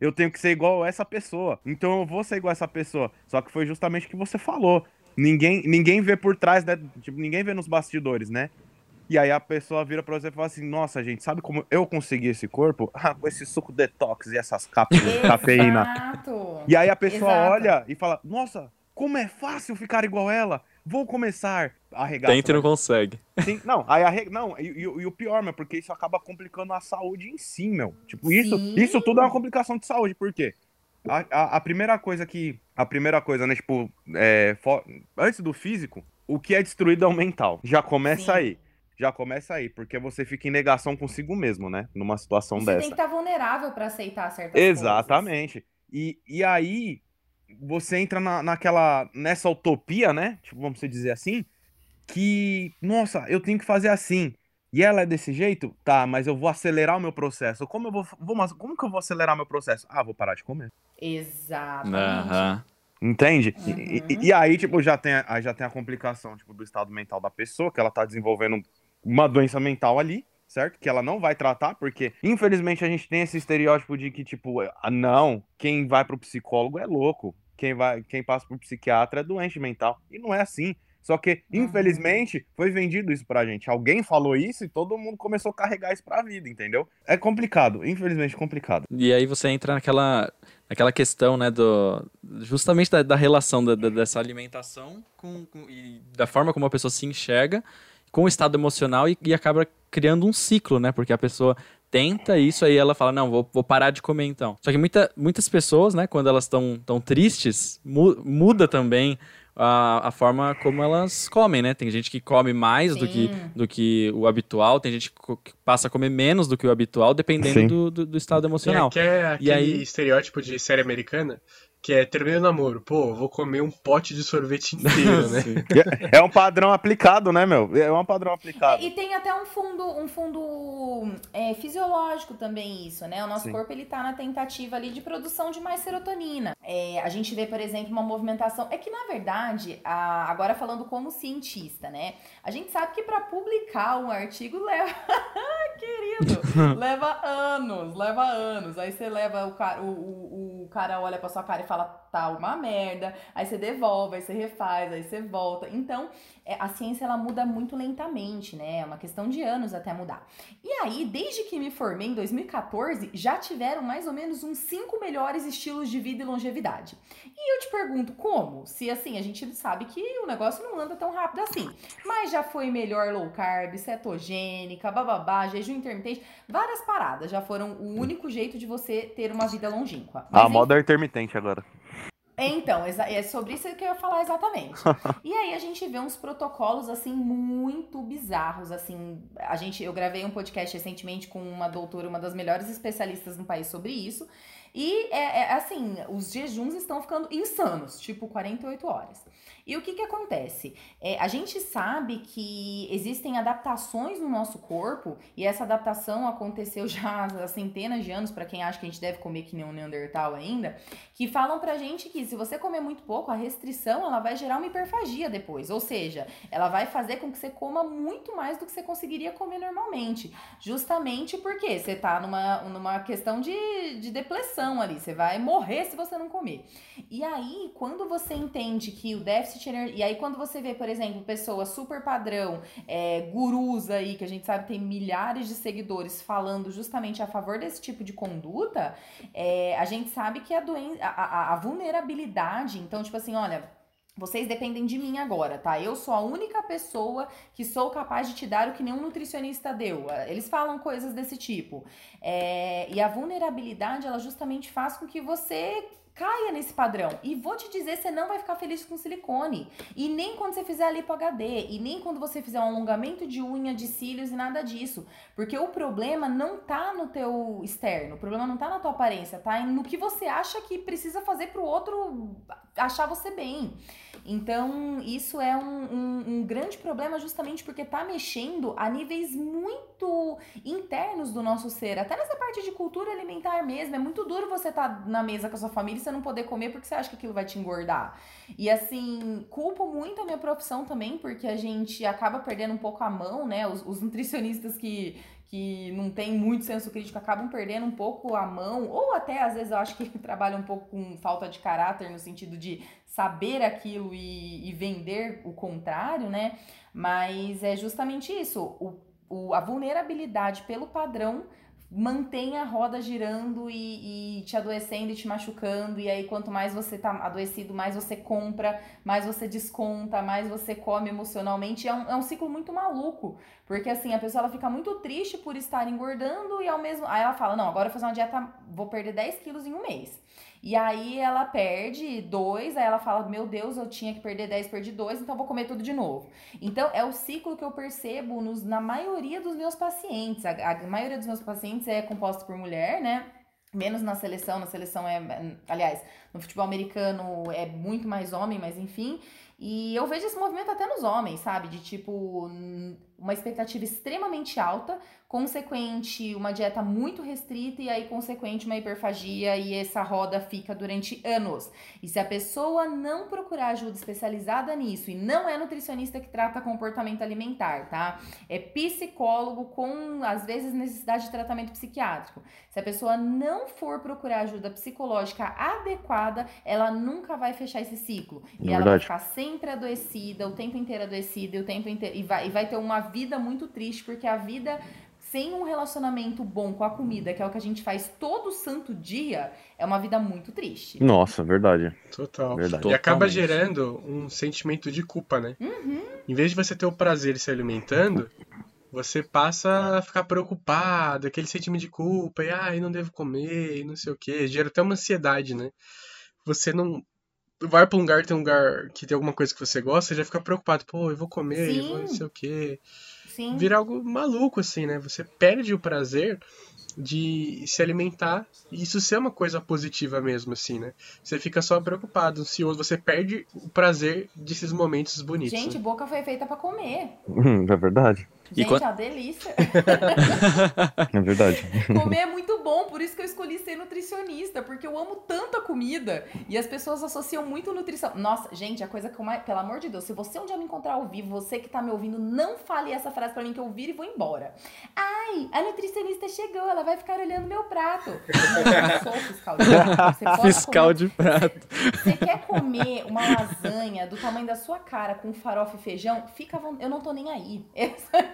eu tenho que ser igual essa pessoa. Então eu vou ser igual essa pessoa. Só que foi justamente o que você falou. Ninguém, ninguém vê por trás, né? Tipo, ninguém vê nos bastidores, né? E aí a pessoa vira pra você e fala assim, nossa, gente, sabe como eu consegui esse corpo? Ah, com esse suco detox e essas cápsulas de cafeína. E aí a pessoa Exato. olha e fala, nossa, como é fácil ficar igual ela. Vou começar a arregaçar. Tenta e não consegue. Sim, não, aí arre... não, e, e- e o pior, meu, porque isso acaba complicando a saúde em si, meu. Tipo, isso, Sim. isso tudo é uma complicação de saúde, por quê? A, a, a primeira coisa que. A primeira coisa, né, tipo, é, fo- antes do físico, o que é destruído é o mental. Já começa Sim. aí. Já começa aí, porque você fica em negação consigo mesmo, né? Numa situação Você dessa. tem que estar vulnerável pra aceitar certas coisas. Exatamente. E, e aí você entra na, naquela nessa utopia, né? Tipo, vamos dizer assim, que nossa, eu tenho que fazer assim. E ela é desse jeito? Tá, mas eu vou acelerar o meu processo. Como eu vou, vou como que eu vou acelerar meu processo? Ah, vou parar de comer. Exatamente. Aham. Entende? E- Uhum. E, e aí, tipo, já tem, a, aí já tem a complicação, tipo, do estado mental da pessoa, que ela tá desenvolvendo uma doença mental ali, certo? Que ela não vai tratar, porque, infelizmente, a gente tem esse estereótipo de que, tipo, ah, não, quem vai pro psicólogo é louco. Quem, vai, quem passa pro psiquiatra é doente mental. E não é assim. Só que, Uhum. infelizmente, foi vendido isso pra gente. Alguém falou isso e todo mundo começou a carregar isso pra vida, entendeu? É complicado, infelizmente complicado. E aí você entra naquela, naquela questão, né, do, justamente da, da relação da- da- dessa alimentação com, com- e da forma como a pessoa se enxerga com o estado emocional e, e acaba criando um ciclo, né, porque a pessoa tenta isso, aí ela fala, não, vou, vou parar de comer então. Só que muita, muitas pessoas, né, quando elas estão tão tristes, mu muda também a, a, forma como elas comem, né? Tem gente que come mais do que, do que o habitual, tem gente que passa a comer menos do que o habitual, dependendo do, do, do, estado emocional. É, que é aquele e aí... estereótipo de série americana que é termina o namoro, pô, vou comer um pote de sorvete inteiro, né? é um padrão aplicado, né, meu? É um padrão aplicado. É, e tem até um fundo, um fundo é, fisiológico também isso, né? O nosso Sim. corpo ele tá na tentativa ali de produção de mais serotonina. É, a gente vê, por exemplo, uma movimentação. É que na verdade, a, agora falando como cientista, né? A gente sabe que para publicar um artigo leva, querido, leva anos, leva anos. Aí você leva o cara, o, o, o cara olha para sua cara e fala fala tá uma merda, aí você devolve, aí você refaz, aí você volta. Então, a ciência ela muda muito lentamente, né? É uma questão de anos até mudar. E aí, desde que me formei em 2014, já tiveram mais ou menos uns cinco melhores estilos de vida e longevidade. E eu te pergunto, como? Se assim, a gente sabe que o negócio não anda tão rápido assim. Mas já foi melhor low carb, cetogênica, bababá, jejum intermitente, várias paradas já foram o único jeito de você ter uma vida longínqua. Mas, a moda é intermitente agora. Então, é sobre isso que eu ia falar exatamente. e aí a gente vê uns protocolos assim muito bizarros, assim, a gente eu gravei um podcast recentemente com uma doutora, uma das melhores especialistas no país sobre isso, e é, é assim, os jejuns estão ficando insanos, tipo 48 horas. E o que que acontece? É, a gente sabe que existem adaptações no nosso corpo e essa adaptação aconteceu já há centenas de anos, para quem acha que a gente deve comer que nem um Neandertal ainda, que falam pra gente que se você comer muito pouco, a restrição ela vai gerar uma hiperfagia depois, ou seja, ela vai fazer com que você coma muito mais do que você conseguiria comer normalmente, justamente porque você tá numa, numa questão de, de depressão ali, você vai morrer se você não comer. E aí, quando você entende que o déficit E aí, quando você vê, por exemplo, pessoas super padrão, é, gurus aí, que a gente sabe tem milhares de seguidores falando justamente a favor desse tipo de conduta, é, a gente sabe que a doença, a, a, a vulnerabilidade, então, tipo assim, olha. Vocês dependem de mim agora, tá? Eu sou a única pessoa que sou capaz de te dar o que nenhum nutricionista deu. Eles falam coisas desse tipo. É, e a vulnerabilidade, ela justamente faz com que você caia nesse padrão. E vou te dizer, você não vai ficar feliz com silicone. E nem quando você fizer a lipo HD, e nem quando você fizer um alongamento de unha, de cílios e nada disso. Porque o problema não tá no teu externo, o problema não tá na tua aparência, tá no que você acha que precisa fazer pro outro achar você bem. Então, isso é um, um, um, grande problema justamente porque está mexendo a níveis muito internos do nosso ser. Até nessa parte de cultura alimentar mesmo. É muito duro você estar tá na mesa com a sua família e você não poder comer porque você acha que aquilo vai te engordar. E assim, culpo muito a minha profissão também, porque a gente acaba perdendo um pouco a mão, né? Os, os nutricionistas que que não tem muito senso crítico acabam perdendo um pouco a mão, ou até às vezes eu acho que trabalham um pouco com falta de caráter no sentido de saber aquilo e, e vender o contrário, né? Mas é justamente isso, o, o, a vulnerabilidade pelo padrão mantém a roda girando e, e, te adoecendo e te machucando. E aí, quanto mais você tá adoecido, mais você compra, mais você desconta, mais você come emocionalmente. É um, é um ciclo muito maluco. Porque assim, a pessoa ela fica muito triste por estar engordando e ao mesmo. Aí ela fala: não, agora eu vou fazer uma dieta, vou perder 10 quilos em um mês. E aí ela perde dois, aí ela fala: Meu Deus, eu tinha que perder 10, perdi dois, então vou comer tudo de novo. Então é o ciclo que eu percebo nos, na maioria dos meus pacientes. A, a maioria dos meus pacientes é composta por mulher, né? Menos na seleção, na seleção é. Aliás, no futebol americano é muito mais homem, mas enfim. E eu vejo esse movimento até nos homens, sabe? De tipo, uma expectativa extremamente alta, consequente uma dieta muito restrita e aí consequente uma hiperfagia e essa roda fica durante anos. E se a pessoa não procurar ajuda especializada nisso e não é nutricionista que trata comportamento alimentar, tá? É psicólogo com às vezes necessidade de tratamento psiquiátrico. Se a pessoa não for procurar ajuda psicológica adequada, ela nunca vai fechar esse ciclo. É e ela vai ficar sempre adoecida, o tempo inteiro adoecida, o tempo inteiro e vai, e vai ter uma vida muito triste, porque a vida sem um relacionamento bom com a comida, que é o que a gente faz todo santo dia, é uma vida muito triste. Nossa, verdade. Total. Verdade. E acaba gerando um sentimento de culpa, né? Uhum. Em vez de você ter o prazer de se alimentando, Você passa a ficar preocupado, aquele sentimento de culpa, e ai, não devo comer, e não sei o que. Gera até uma ansiedade, né? Você não. Vai pra um lugar, tem um lugar que tem alguma coisa que você gosta, você já fica preocupado, pô, eu vou comer, eu vou não Sim. sei o que. Sim. Vira algo maluco, assim, né? Você perde o prazer de se alimentar e isso ser uma coisa positiva mesmo, assim, né? Você fica só preocupado, ansioso, você perde o prazer desses momentos bonitos. Gente, né? boca foi feita pra comer. Hum, é verdade. E Gente, quan- é uma delícia. É verdade. Comer é muito bom, por isso que eu escolhi ser nutricionista, porque eu amo tanta comida e as pessoas associam muito nutrição. Nossa, gente, a coisa que eu mais. Pelo amor de Deus, se você um dia me encontrar ao vivo, você que tá me ouvindo, não fale essa frase pra mim que eu viro e vou embora. Ai, a nutricionista chegou, ela vai ficar olhando meu prato. Eu não sou fiscal de prato. Fiscal comer- de prato. Você quer comer uma lasanha do tamanho da sua cara com farofa e feijão? Fica à vontade. Eu não tô nem aí.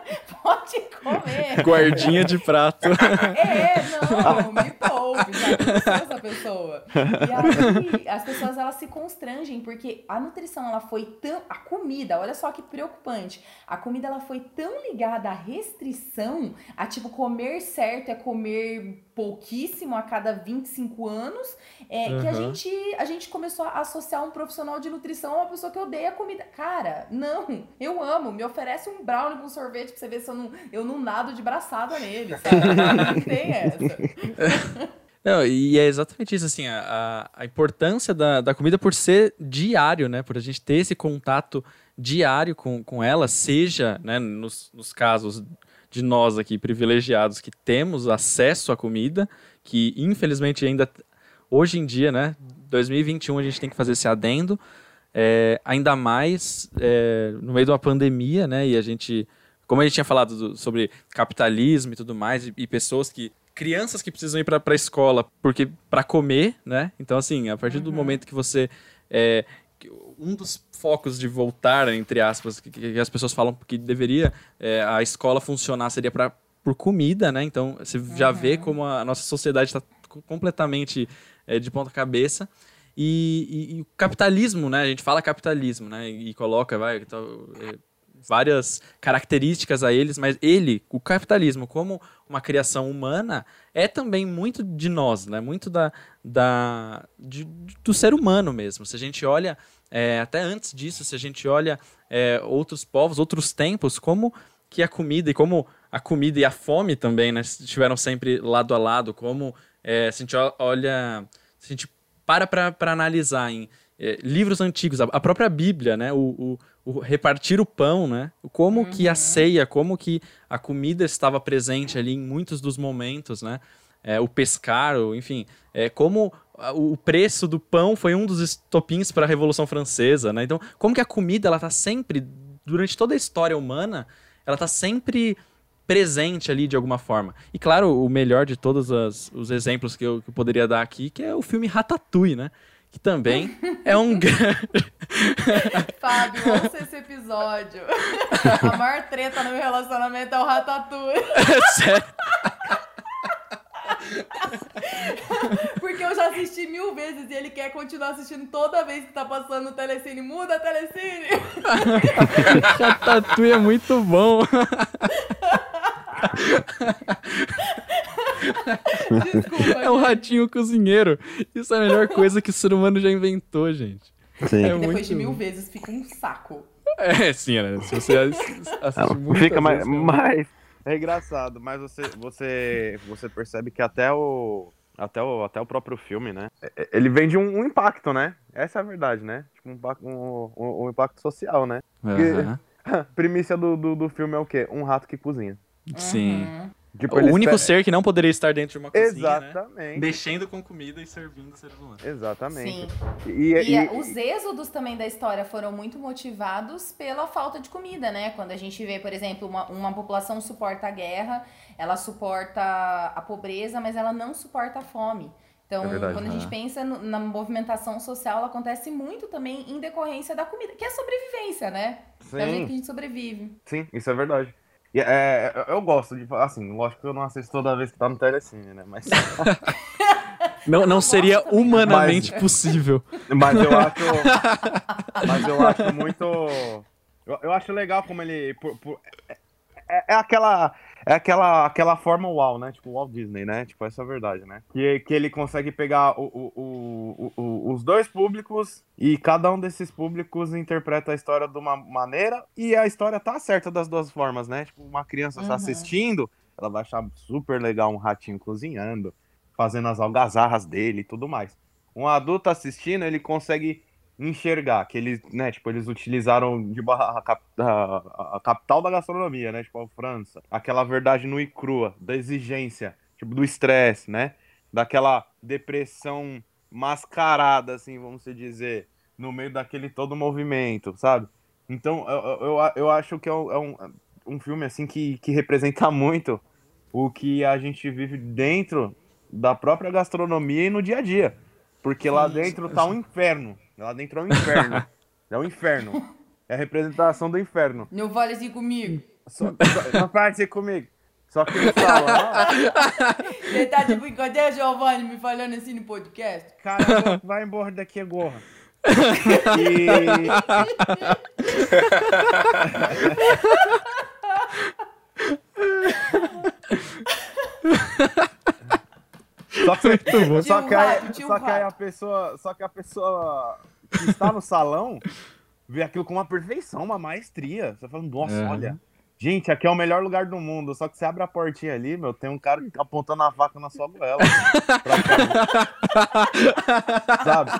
Pode comer. Guardinha de prato. É, não, me poupe, não sou essa pessoa. E aí, as pessoas elas se constrangem porque a nutrição ela foi tão. A comida, olha só que preocupante. A comida ela foi tão ligada à restrição, a tipo, comer certo é comer pouquíssimo a cada 25 anos, é, que a Uhum. gente, a gente começou a associar um profissional de nutrição a uma pessoa que odeia comida. Cara, não, eu amo. Me oferece um brownie com sorvete você ver se eu não, eu não nado de braçada nele, sabe? Não tem essa. Não, e é exatamente isso, assim, a, a, a importância da, da comida por ser diário, né? Por a gente ter esse contato diário com, com ela, seja, né, nos, nos casos de nós aqui privilegiados que temos acesso à comida, que infelizmente ainda, hoje em dia, né, 2021 a gente tem que fazer esse adendo, é, ainda mais é, no meio de uma pandemia, né, e a gente, como a gente tinha falado do- sobre capitalismo e tudo mais, e, e pessoas que crianças que precisam ir para a escola porque para comer, né? Então assim, a partir do momento que você é, um dos focos de voltar, entre aspas, que, que as pessoas falam que deveria é, a escola funcionar seria para por comida, né? Então você já vê como a nossa sociedade está completamente é, de ponta cabeça. E, e- e o capitalismo, né? A gente fala capitalismo, né? E coloca, vai, então, é, várias características a eles, mas ele, o capitalismo, como uma criação humana, é também muito de nós, né? Muito da, da de- do ser humano mesmo. Se a gente olha é, até antes disso, se a gente olha é, outros povos, outros tempos, como que a comida e como a comida e a fome também, né, estiveram sempre lado a lado, como é, se a gente olha, se a gente para para analisar em é, livros antigos, a, a própria Bíblia, né, o, o- o repartir o pão, né, como que a ceia, como que a comida estava presente ali em muitos dos momentos, né, é, o pescar, o- enfim, é, como o preço do pão foi um dos estopins para a Revolução Francesa, né? Então, como que a comida ela tá sempre durante toda a história humana, ela tá sempre presente ali de alguma forma. E claro, o melhor de todos as- os exemplos que eu, que eu poderia dar aqui, que é o filme Ratatouille, né? Que também é um grande Fábio, ouça esse episódio. A maior treta no meu relacionamento é o Ratatouille. Sério? Porque eu já assisti mil vezes e ele quer continuar assistindo toda vez que tá passando no Telecine. Muda Telecine! Ratatouille é muito bom. Desculpa. É um ratinho cozinheiro. Isso é a melhor coisa que o ser humano já inventou, gente. Sim. É Depois muito de mil vezes fica um saco. É, sim, né? Se você ass- assiste muito. Fica mais, mais. É engraçado, mas você, você, você percebe que até o, até o, até o próprio filme, né? é- Ele vem de um, um impacto, né? Essa é a verdade, né? Tipo, um, impacto- um, um- impacto social, né? Primícia do, do, do filme é o quê? Um rato que cozinha. Sim. Uhum. Tipo, O único espe- ser que não poderia estar dentro de uma cozinha, né? Exatamente. Mexendo com comida e servindo seres humanos. Exatamente. Sim. E, E, e- os êxodos também da história foram muito motivados pela falta de comida, né? Quando a gente vê, por exemplo, uma, uma população suporta a guerra, ela suporta a pobreza, mas ela não suporta a fome. Então, É verdade, quando a gente né? pensa no- na movimentação social, ela acontece muito também em decorrência da comida, que é sobrevivência, né? É o jeito que a sim, gente sobrevive. sim, isso é verdade. E, é, eu- eu gosto de falar, assim, lógico que eu não assisto toda vez que tá no Telecine, né? Mas, Não, não seria humanamente possível. mas eu acho. mas eu acho muito. Eu, eu acho legal como ele. por- por- é, é, é aquela. É aquela, aquela forma uau, né? Tipo, Walt Disney, né? Tipo, essa é a verdade, né? Que, que ele consegue pegar o, o, o, o, os dois públicos e cada um desses públicos interpreta a história de uma maneira e a história tá certa das duas formas, né? Tipo, uma criança tá Uhum. assistindo, ela vai achar super legal um ratinho cozinhando, fazendo as algazarras dele e tudo mais. Um adulto assistindo, ele consegue enxergar que eles, né, tipo, eles utilizaram de barra a, a- a capital da gastronomia, né, tipo a França, aquela verdade nua e crua, da exigência, tipo do estresse, né, daquela depressão mascarada, assim, vamos dizer, no meio daquele todo movimento, sabe? Então, eu, eu, eu- acho que é um, é um, um filme, assim, que, que representa muito o que a gente vive dentro da própria gastronomia e no dia a dia. Porque lá dentro tá um inferno. Lá dentro é um inferno. é um inferno. É a representação do inferno. Não fale assim comigo. Só, só, não parte comigo. Só que no salão, Você tá de brincadeira, Giovanni, me falando assim no podcast? cara, vai embora daqui agora. E... Só que, só que, aí, tio só que aí a pessoa, só que a pessoa que está no salão vê aquilo com uma perfeição, uma maestria. Você fala, nossa, Uhum. olha, gente, aqui é o melhor lugar do mundo. Só que você abre a portinha ali, meu, tem um cara apontando a faca na sua goela. cá. Sabe?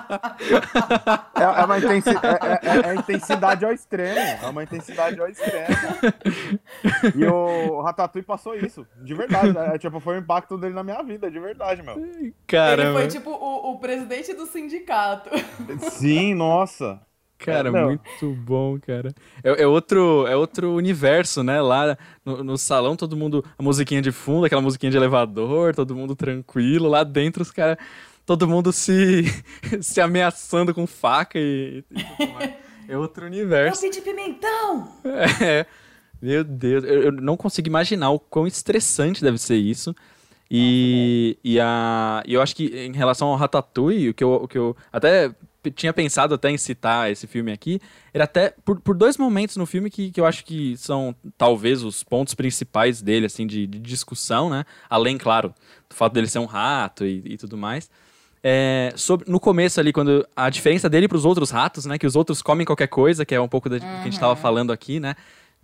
É, é uma intensi- é- é- é a intensidade ao extremo. É uma intensidade ao extremo. E o Ratatouille passou isso. De verdade. É, tipo, foi o impacto dele na minha vida, de verdade, meu. Caramba. Ele foi tipo o, o presidente do sindicato. Sim, nossa. Cara, É, não. muito bom, cara. É, é outro, é outro universo, né? Lá no, no salão, todo mundo. A musiquinha de fundo, aquela musiquinha de elevador, todo mundo tranquilo. Lá dentro, os caras. Todo mundo se, se ameaçando com faca e, e. É outro Eu universo. pedi pimentão! É. Meu Deus, eu, eu não consigo imaginar o quão estressante deve ser isso. E, e, a, e eu acho que em relação ao Ratatouille, o que eu, o que eu até tinha pensado até em citar esse filme aqui, era até por, por dois momentos no filme que, que eu acho que são talvez os pontos principais dele, assim, de, de discussão, né? Além, claro, do fato dele ser um rato e, e tudo mais. É, sobre, no começo ali, quando a diferença dele para os outros ratos, né? Que os outros comem qualquer coisa, que é um pouco da, do que a gente estava falando aqui, né?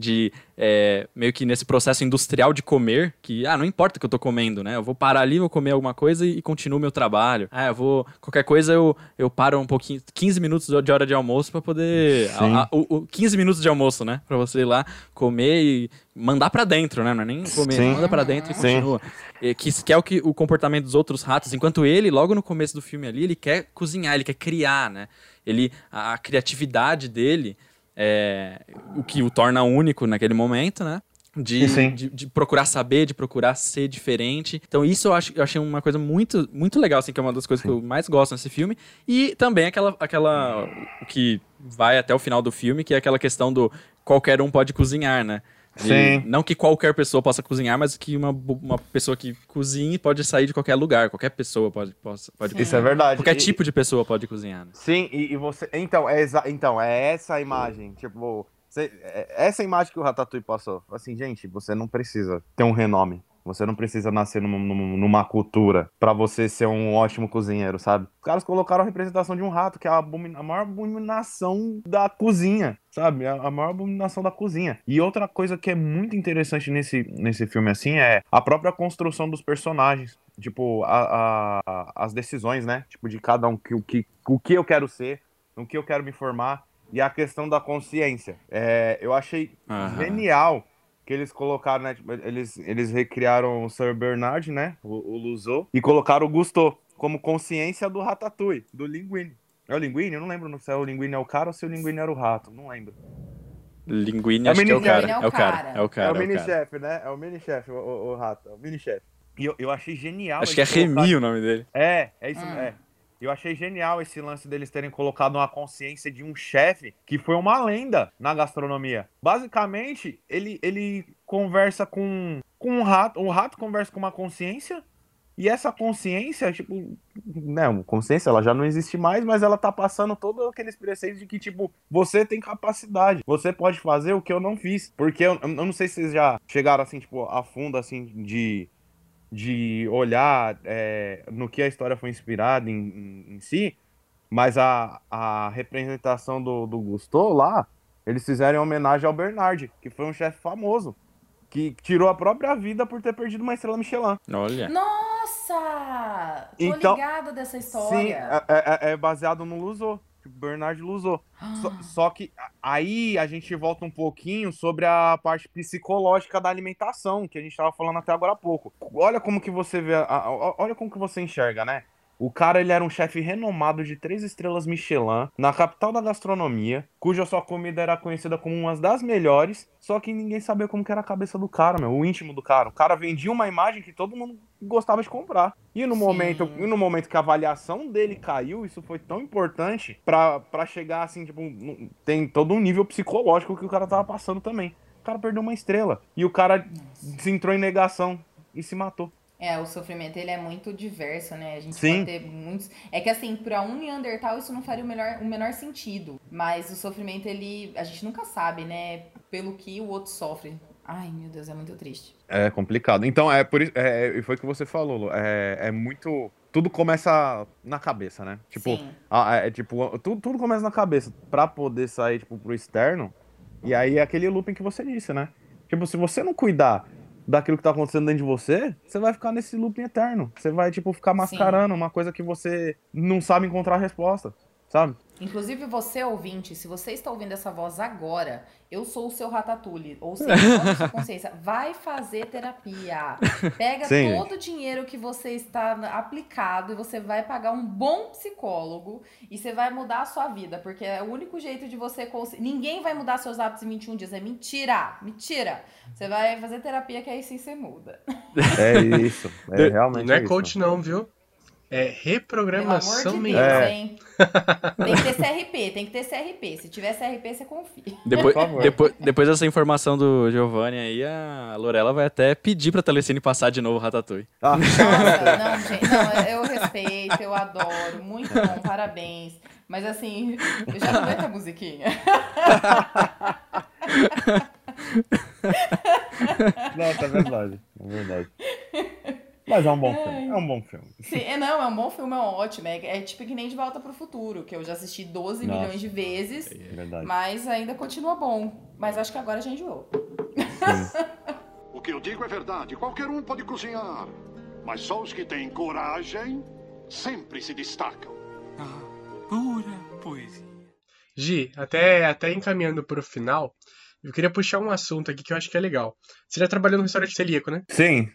De é, meio que nesse processo industrial de comer, que, ah, não importa o que eu tô comendo, né? Eu vou parar ali, vou comer alguma coisa e, e continuo meu trabalho. Ah, eu vou. Qualquer coisa eu, eu paro um pouquinho, 15 minutos de hora de almoço para poder. A- a- o, o 15 minutos de almoço, né? Pra você ir lá comer e mandar pra dentro, né? Não é nem comer, Sim. manda pra dentro e Sim. continua. E Que, que é o, que, o comportamento dos outros ratos, enquanto ele, logo no começo do filme ali, ele quer cozinhar, ele quer criar, né? Ele, a, a criatividade dele é o que o torna único naquele momento, né? De, Sim. de, de procurar saber, de procurar ser diferente. Então, isso eu, acho, eu achei uma coisa muito, muito legal, assim, que é uma das coisas que eu mais gosto nesse filme. E também aquela, aquela. O que vai até o final do filme, que é aquela questão do qualquer um pode cozinhar, né? Sim. Não que qualquer pessoa possa cozinhar, mas que uma, uma pessoa que cozinhe pode sair de qualquer lugar. Qualquer pessoa pode, possa, pode Isso é verdade. Qualquer E- tipo de pessoa pode cozinhar. Né? Sim, e, e você. Então é, exa... então, é essa a imagem. Tipo, você- é- essa imagem que o Ratatouille passou. Assim, gente, você não precisa ter um renome. Você não precisa nascer numa, numa- cultura pra você ser um ótimo cozinheiro, sabe? Os caras colocaram a representação de um rato, que é a, abomi- a maior abominação da cozinha, sabe? A, maior abominação da cozinha. E outra coisa que é muito interessante nesse, nesse filme, assim, é a própria construção dos personagens. Tipo, a, a- as decisões, né? Tipo, de cada um, que, o, que, o que eu quero ser, no que eu quero me formar. E a questão da consciência. É, eu achei Aham. genial que eles colocaram, né? tipo, eles, eles recriaram o Sir Bernard, né? O, o e colocaram o Gusto como consciência do Ratatouille, do Linguine. É o Linguine? Eu não lembro se é o Linguine é o cara ou se o Linguine era o rato. Não lembro. Linguine, É o acho que é o cara. Linguine É o cara. É o cara. é o é o mini cara. chefe, né? É o mini chefe, o, o, o rato. É o mini chefe. E eu, eu achei genial. Acho que é Remy o nome dele. É, é isso, Hum. é. Eu achei genial esse lance deles terem colocado uma consciência de um chefe que foi uma lenda na gastronomia. Basicamente, ele, ele conversa com, com um rato, o rato conversa com uma consciência E essa consciência, tipo, né, consciência, ela já não existe mais, mas ela tá passando todos aqueles preceitos de que, tipo, você tem capacidade, você pode fazer o que eu não fiz. Porque eu, eu não sei se vocês já chegaram, assim, tipo, a fundo, assim, de, de olhar é, no que a história foi inspirada em, em, em si, mas a, a representação do, do Gusteau lá, eles fizeram em homenagem ao Bernard, que foi um chefe famoso, que tirou a própria vida por ter perdido uma estrela Michelin. Olha. Nossa! Tô Então, ligada dessa Sim, história. é, é- é baseado no Luzô, tipo, Bernard Luzô. Só, só que aí a gente volta um pouquinho sobre a parte psicológica da alimentação, que a gente estava falando até agora há pouco. Olha como que você vê, a- a- olha como que você enxerga, né? O cara, ele era um chefe renomado de três estrelas Michelin, na capital da gastronomia, cuja sua comida era conhecida como uma das melhores, só que ninguém sabia como que era a cabeça do cara, meu, o íntimo do cara. O cara vendia uma imagem que todo mundo gostava de comprar. E no Sim. momento, e no momento que a avaliação dele caiu, isso foi tão importante pra, pra chegar assim, tipo, tem todo um nível psicológico que o cara tava passando também. O cara perdeu uma estrela e o cara se entrou em negação e se matou. É, o sofrimento ele é muito diverso, né? A gente Sim. pode ter muitos. É que assim, pra um Neandertal isso não faria o, melhor, o menor sentido. Mas o sofrimento, ele. A gente nunca sabe, né? Pelo que o outro sofre. Ai, meu Deus, é muito triste. É complicado. Então, é por isso. É, e foi o que você falou, Lu. É, é muito. Tudo começa na cabeça, né? Tipo, Sim. Ah, é, tipo, tudo, tudo começa na cabeça pra poder sair, tipo, pro externo. E aí é aquele looping que você disse, né? Tipo, se você não cuidar daquilo que tá acontecendo dentro de você, você vai ficar nesse looping eterno. Você vai, tipo, ficar mascarando uma coisa que você não sabe encontrar a resposta, sabe? Inclusive, você ouvinte, se você está ouvindo essa voz agora, eu sou o seu ratatouille. Ou seja, a sua consciência. Vai fazer terapia. Pega Sim. todo o dinheiro que você está aplicado e você vai pagar um bom psicólogo e você vai mudar a sua vida. Porque é o único jeito de você conseguir. Ninguém vai mudar seus hábitos em 21 dias. É mentira! Mentira! Você vai fazer terapia que aí sim você muda. É isso. É realmente Não é isso. coach, não, viu? É Pelo amor reprogramação de Deus, mental. É. hein? Tem que ter CRP, tem que ter CRP. Se tiver CRP, você confia. Depois, Por favor. depois, depois dessa informação do Giovanni aí, a Lorela vai até pedir pra Telecine passar de novo o Ratatouille. Ah, Nossa, não, gente, não, eu respeito, eu adoro, muito bom, parabéns. Mas assim, eu já não a musiquinha. nossa, é verdade. É verdade. Mas é um bom filme. É um bom filme. Sim, é, não, é um bom filme, é ótimo. É, é tipo que nem De Volta pro Futuro, que eu já assisti 12 Nossa. milhões de vezes, É verdade. mas ainda continua bom. Mas acho que agora já enjoou. O que eu digo é verdade. Qualquer um pode cozinhar. Mas só os que têm coragem sempre se destacam. Ah, pura poesia. Gi, até, até encaminhando pro final, eu queria puxar um assunto aqui que eu acho que é legal. Você já trabalhou no restaurante celíaco, né? Sim.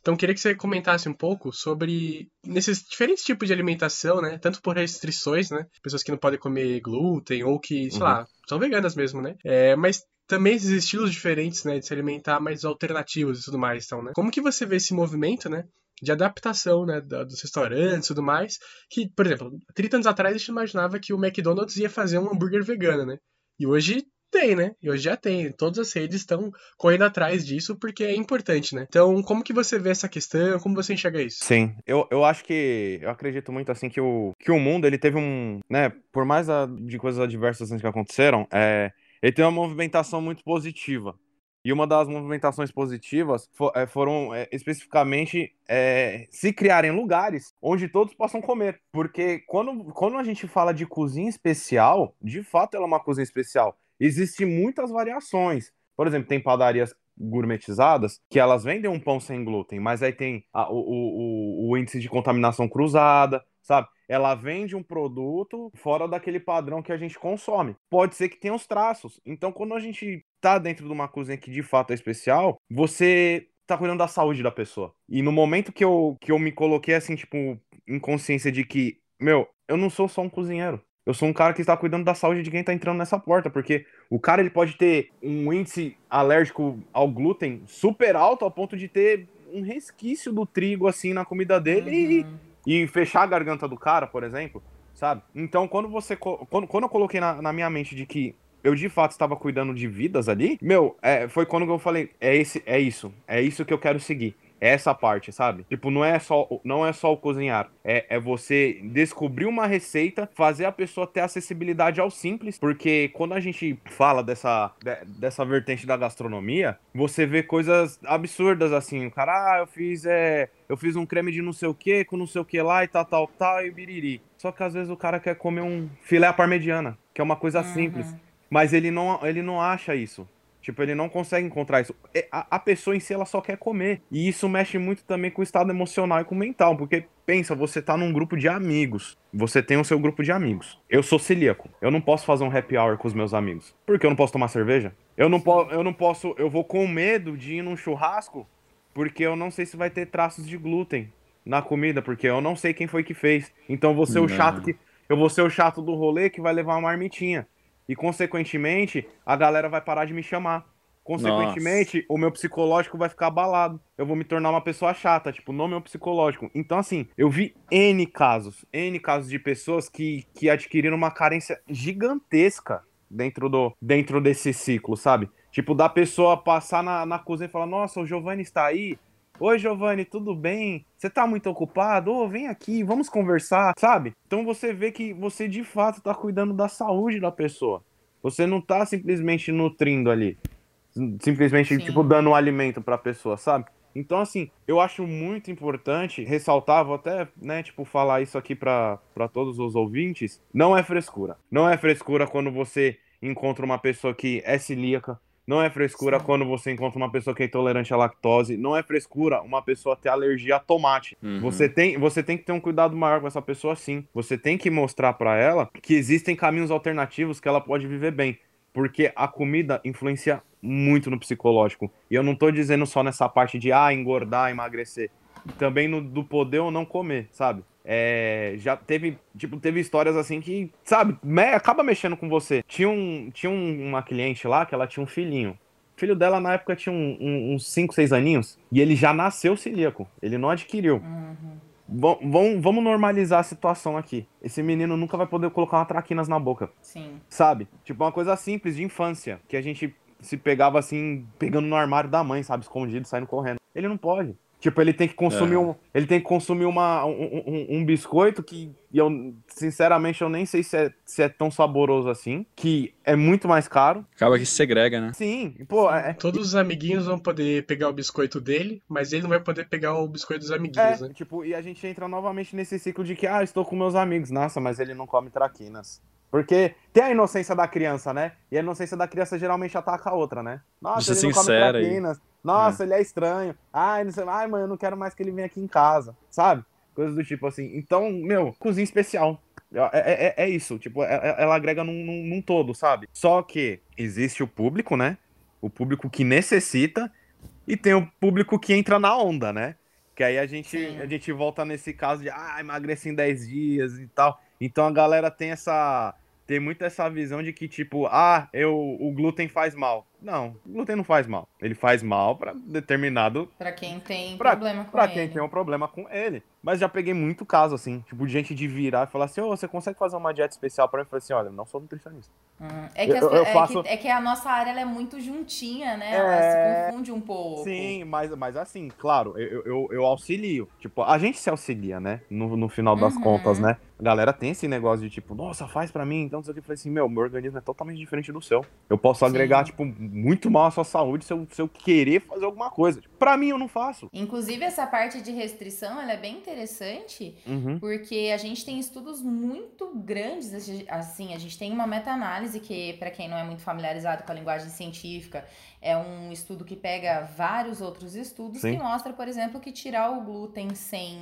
Então eu queria que você comentasse um pouco sobre nesses diferentes tipos de alimentação, né? Tanto por restrições, né? Pessoas que não podem comer glúten ou que, sei Uhum. lá, são veganas mesmo, né? É, mas também esses estilos diferentes, né? De se alimentar mais alternativos e tudo mais, então, né? Como que você vê esse movimento, né? De adaptação, né? da- dos restaurantes e tudo mais. Que, por exemplo, 30 anos atrás a gente imaginava que o McDonald's ia fazer um hambúrguer vegano, né? E hoje tem, né? E hoje já tem. Todas as redes estão correndo atrás disso porque é importante, né? Então, como que você vê essa questão? Como você enxerga isso? Sim, eu, eu acho que eu acredito muito assim que o, que o mundo ele teve um, né, por mais a- de coisas adversas assim, que aconteceram, é, ele tem uma movimentação muito positiva. E uma das movimentações positivas fo- é, foram é, especificamente é, se criarem lugares onde todos possam comer. Porque quando, quando a gente fala de cozinha especial, de fato ela é uma cozinha especial. Existem muitas variações. Por exemplo, tem padarias gourmetizadas que elas vendem um pão sem glúten, mas aí tem a- o, o, o- índice de contaminação cruzada, sabe? Ela vende um produto fora daquele padrão que a gente consome. Pode ser que tenha os traços. Então, quando a gente tá dentro de uma cozinha que de fato é especial, você tá cuidando da saúde da pessoa. E no momento que eu, que eu me coloquei assim, tipo, em consciência de que, meu, eu não sou só um cozinheiro. Eu sou um cara que está cuidando da saúde de quem tá entrando nessa porta, porque o cara ele pode ter um índice alérgico ao glúten super alto ao ponto de ter um resquício do trigo assim na comida dele e, Uhum. e fechar a garganta do cara, por exemplo, sabe? Então, quando você quando, quando eu coloquei na, na minha mente de que eu de fato estava cuidando de vidas ali, meu, é, foi quando eu falei, é esse, é isso, é isso que eu quero seguir. Essa parte, sabe? Tipo, não é só, não é só o cozinhar. É, é você descobrir uma receita, fazer a pessoa ter acessibilidade ao simples. Porque quando a gente fala dessa, de- dessa vertente da gastronomia, você vê coisas absurdas assim. O cara, ah, eu fiz, é, eu fiz um creme de não sei o que, com não sei o que lá e tal, tal, tal, e biriri. Só que às vezes o cara quer comer um filé à parmegiana, que é uma coisa simples. Mas ele não, ele não acha isso. Tipo, ele não consegue encontrar isso. É, A, a pessoa em si, ela só quer comer. E isso mexe muito também com o estado emocional e com o mental. Porque, pensa, você tá num grupo de amigos. Você tem o seu grupo de amigos. Eu sou celíaco. Eu não posso fazer um happy hour com os meus amigos. Porque eu não posso tomar cerveja. Eu não, po eu não posso... Eu vou com medo de ir num churrasco. Porque eu não sei se vai ter traços de glúten na comida. Porque eu não sei quem foi que fez. Então, vou ser o chato que... Eu vou ser o chato do rolê que vai levar uma marmitinha. E, consequentemente, a galera vai parar de me chamar. Consequentemente, o meu psicológico vai ficar abalado. Eu vou me tornar uma pessoa chata, tipo, no meu psicológico. Então, assim, eu vi N casos, N casos de pessoas que, que adquiriram uma carência gigantesca dentro, do, dentro desse ciclo, sabe? Tipo, da pessoa passar na, na cozinha e falar, nossa, o Giovanni está aí. Oi, Giovanni, tudo bem? Você tá muito ocupado? Ô, vem aqui, vamos conversar, sabe? Então você vê que você de fato tá cuidando da saúde da pessoa. Você não tá simplesmente nutrindo ali. Simplesmente, Sim. tipo, dando um alimento pra pessoa, sabe? Então, assim, eu acho muito importante ressaltar, vou até, né, tipo, falar isso aqui pra pra todos os ouvintes. Não é frescura. Não é frescura quando você encontra uma pessoa que é celíaca. Não é frescura Sim. quando você encontra uma pessoa que é intolerante à lactose. Não é frescura uma pessoa ter alergia a tomate. Uhum. Você, tem, você tem que ter um cuidado maior com essa pessoa, sim. Você tem que mostrar pra ela que existem caminhos alternativos que ela pode viver bem. Porque a comida influencia muito no psicológico. E eu não tô dizendo só nessa parte de ah, engordar, emagrecer. Também no, do poder ou não comer, sabe? É, já teve, tipo, teve histórias assim que, sabe, me- acaba mexendo com você. Tinha, um, tinha um- uma cliente lá que ela tinha um filhinho. O filho dela na época tinha um- um- uns 5, 6 aninhos e ele já nasceu celíaco. Ele não adquiriu. Vam- vamos normalizar a situação aqui. Esse menino nunca vai poder colocar uma traquinas na boca Sim. sabe? Tipo, uma coisa simples de infância, que a gente se pegava assim, pegando no armário da mãe, sabe? Escondido, saindo correndo. Ele não pode. Tipo, ele tem que consumir É. um. Ele tem que consumir uma, um, um- um biscoito que eu, sinceramente, eu nem sei se é, se é tão saboroso assim. Que é muito mais caro. Acaba que se segrega, né? Sim, pô, é, Todos os amiguinhos vão poder pegar o biscoito dele, mas ele não vai poder pegar o biscoito dos é, amiguinhos, né? tipo, e a gente entra novamente nesse ciclo de que, ah, estou com meus amigos. Nossa, mas ele não come traquinas. Porque tem a inocência da criança, né? E a inocência da criança geralmente ataca a outra, né? Nossa, Ser ele não come traquinas. Nossa, ele é estranho. Ai, não sei, ai, mãe, eu não quero mais que ele venha aqui em casa, sabe? Coisas do tipo assim. Então, meu, cozinha especial. É, é, é isso, tipo, é- é- ela agrega num, num, num todo, sabe? Só que existe o público, né? O público que necessita e tem o público que entra na onda, né? Que aí a gente, Sim. a gente volta nesse caso de, ah, emagreci em 10 dias e tal. Então a galera tem essa. Tem muito essa visão de que, tipo, ah, eu, o glúten faz mal. Não, o glúten não faz mal. Ele faz mal pra determinado. Pra quem tem Pra, problema com pra ele. quem tem um problema com ele. Mas já peguei muito caso, assim, tipo, de gente de virar e falar assim: ô, você consegue fazer uma dieta especial pra mim? Eu falei assim: olha, eu não sou nutricionista. Hum, É, que as Eu- pe- eu é faço- que, é que a nossa área ela é muito juntinha, né? É. Ela se confunde um pouco. Sim, mas, mas assim, claro, eu, eu, eu auxilio. Tipo, a gente se auxilia, né? No, no final das Uhum. contas, né? A galera tem esse negócio de tipo, nossa, faz pra mim. Então. Eu falei assim, meu, meu organismo é totalmente diferente do seu. Eu posso Sim. agregar, tipo, muito mal à sua saúde se eu, se eu querer fazer alguma coisa. Pra mim, eu não faço. Inclusive, essa parte de restrição ela é bem interessante, Uhum. porque a gente tem estudos muito grandes, assim, a gente tem uma meta-análise que, para quem não é muito familiarizado com a linguagem científica, é um estudo que pega vários outros estudos Sim. que mostra, por exemplo, que tirar o glúten sem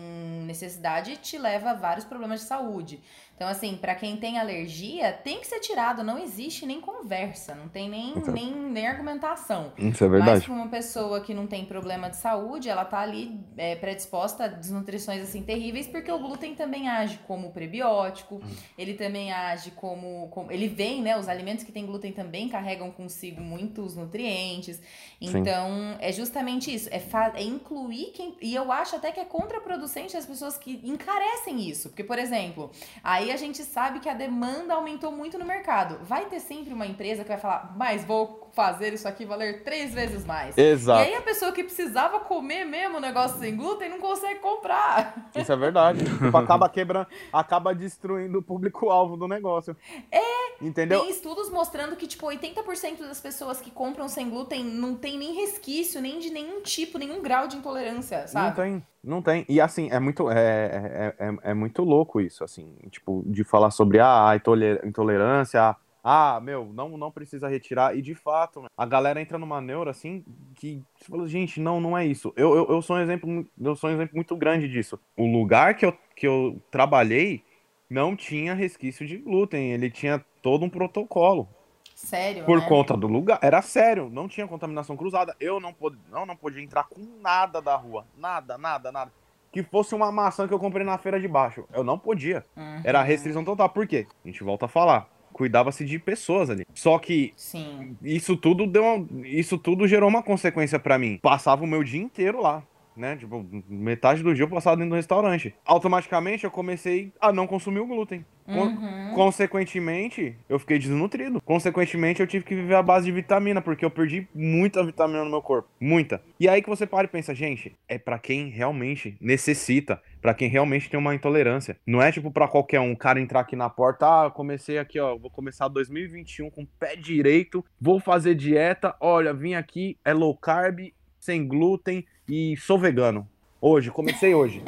necessidade te leva a vários problemas de saúde. Então, assim, para quem tem alergia, tem que ser tirado, não existe nem conversa, não tem nem, Então. nem, nem argumentação. Isso é Mas para uma pessoa que não tem problema de saúde, ela tá ali é, predisposta a desnutrições assim terríveis, porque o glúten também age como prebiótico, ele também age como, como- ele vem, né? Os alimentos que têm glúten também carregam consigo muitos nutrientes. Sim. Então, é justamente isso, é, é incluir quem e eu acho até que é contraproducente as pessoas que encarecem isso, porque por exemplo, exemplo, aí a gente sabe que a demanda aumentou muito no mercado. Vai ter sempre uma empresa que vai falar, mas vou fazer isso aqui valer três vezes mais. Exato. E aí a pessoa que precisava comer mesmo o negócio sem glúten não consegue comprar. Isso é verdade. Tipo, acaba quebrando, acaba destruindo o público-alvo do negócio. É. Entendeu? Tem estudos mostrando que, tipo, 80% das pessoas que compram sem glúten não tem nem resquício, nem de nenhum tipo, nenhum grau de intolerância, sabe? Não tem, não tem. E assim, é muito, é, é, é, é muito louco isso, assim, tipo, de falar sobre ah, a intoler- intolerância, ah, meu, não, não precisa retirar. E de fato, né, a galera entra numa neura assim que você fala, gente, não, não é isso. Eu, eu, eu sou um exemplo, eu sou um exemplo muito grande disso. O lugar que eu, que eu trabalhei não tinha resquício de glúten, ele tinha todo um protocolo. Sério, Por né? conta do lugar. Era sério, não tinha contaminação cruzada. Eu não, pod... não, não podia entrar com nada da rua. Nada, nada, nada. Que fosse uma maçã que eu comprei na feira de baixo. Eu não podia. Uhum. Era restrição total. Por quê? A gente volta a falar. Cuidava-se de pessoas ali. Só que Sim. isso tudo deu uma- isso tudo gerou uma consequência pra mim. Passava o meu dia inteiro lá, né? Tipo, metade do dia eu passava dentro do restaurante. Automaticamente eu comecei a não consumir o glúten. Con- Uhum. Consequentemente, eu fiquei desnutrido. Consequentemente, eu tive que viver à base de vitamina, porque eu perdi muita vitamina no meu corpo. Muita. E aí que você para e pensa, gente, é pra quem realmente necessita, pra quem realmente tem uma intolerância. Não é tipo pra qualquer um, cara entrar aqui na porta, ah, comecei aqui, ó, vou começar 2021 com o pé direito, vou fazer dieta, olha, vim aqui, é low carb, sem glúten e sou vegano. Hoje, comecei hoje.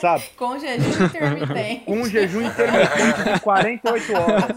Sabe? Com jejum intermitente. Com um jejum intermitente de 48 horas.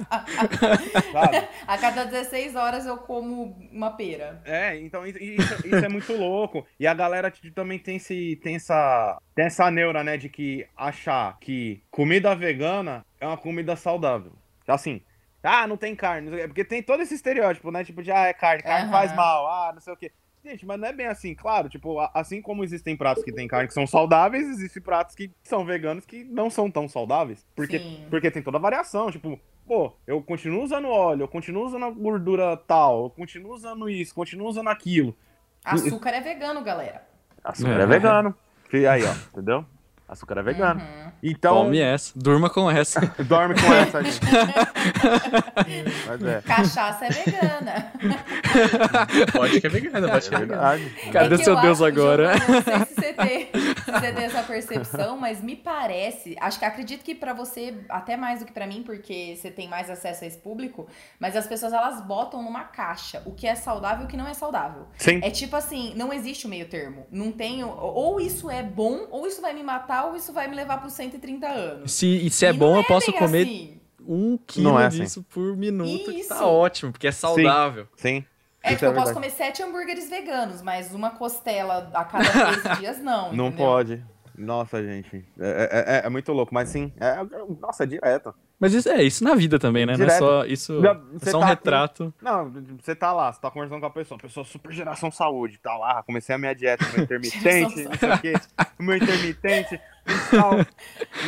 Sabe? A cada 16 horas eu como uma pera. É, então isso, isso- é muito louco. E a galera t- também tem, esse, tem, essa, tem essa neura, né, de que achar que comida vegana é uma comida saudável. Assim, ah, não tem carne. quê. Porque tem todo esse estereótipo, né? Tipo de, ah, é carne, carne Aham. faz mal, ah, não sei o quê. Gente, mas não é bem assim, claro. Tipo, assim como existem pratos que tem carne que são saudáveis, existem pratos que são veganos que não são tão saudáveis. Porque, Sim. porque tem toda a variação. Tipo, pô, eu continuo usando óleo, eu continuo usando a gordura tal, eu continuo usando isso, continuo usando aquilo. Açúcar é vegano, galera. Açúcar É. é vegano. E aí, ó, entendeu? Açúcar é vegano. Uhum. Então, Tome essa. Durma com essa. dorme com essa, gente. Mas é. Cachaça é vegana. Pode que é vegana, pode que É é vegana. verdade. Cadê É seu eu Deus acho, agora? Não sei se você tem, se você tem essa percepção, mas me parece, acho que acredito que pra você, até mais do que pra mim, porque você tem mais acesso a esse público, mas as pessoas elas botam numa caixa o que é saudável e o que não é saudável. Sim. É tipo assim, não existe o meio termo. Não tem, ou isso é bom, ou isso vai me matar, isso vai me levar pros 130 anos. Se, e se é E bom, não eu posso comer assim. um quilo é assim. disso por minuto, que tá Isso. ótimo, porque é saudável. Sim. É, Isso tipo, eu posso comer sete hambúrgueres veganos, mas uma costela a cada 13 dias não. Não entendeu? pode. Nossa, gente. É, é- é- é muito louco, mas sim. É, nossa, é direto. Mas isso é isso na vida também, né? Não é Direto. só isso. Não, É só um tá aqui- retrato. Não, você tá lá, você tá conversando com a pessoa, a pessoa super geração saúde, tá lá, comecei a minha dieta, meu intermitente, não sei o quê, o meu intermitente e tal.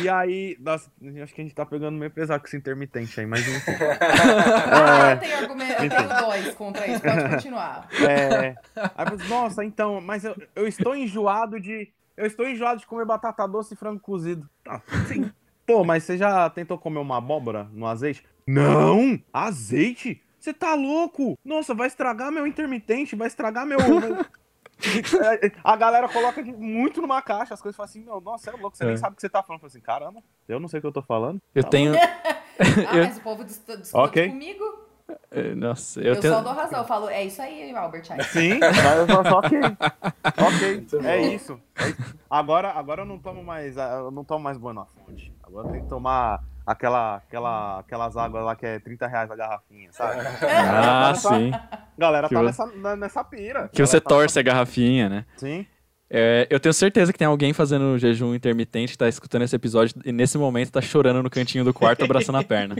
E aí, nossa, acho que a gente tá pegando meio pesado com esse intermitente aí, mas enfim. Ah, É. eu tenho argumento, eu tenho dois contra isso, pode continuar. É. Aí nossa, então, mas eu, eu estou enjoado de. Eu estou enjoado de comer batata doce e frango cozido. Tá, sim. Pô, mas você já tentou comer uma abóbora no azeite? Não! Azeite? Você tá louco? Nossa, vai estragar meu intermitente, vai estragar meu. É, A galera coloca muito numa caixa, as coisas falam assim, meu, nossa, é louco, você É. nem sabe o que você tá falando. Eu falo assim, caramba, eu não sei o que eu tô falando. Eu Tá tenho. Ah, Eu- mas o povo dis- discute Ok. comigo. Nossa, Eu, eu, tenho. só dou razão, eu falo, é isso aí, Albert Einstein. Sim, mas eu falo, ok. Ok, é isso. é isso. Agora, agora eu não tomo mais. ah, Eu não tomo mais banho na fonte. Agora eu tenho que tomar aquela, aquela, aquelas águas lá que é 30 reais a garrafinha, sabe? Ah, sim. Galera tá Que nessa, na- nessa pira. Que você Galera tá torce a garrafinha, né? nessa- Sim. É, eu tenho certeza que tem alguém fazendo jejum intermitente que tá escutando esse episódio e nesse momento tá chorando no cantinho do quarto abraçando a perna.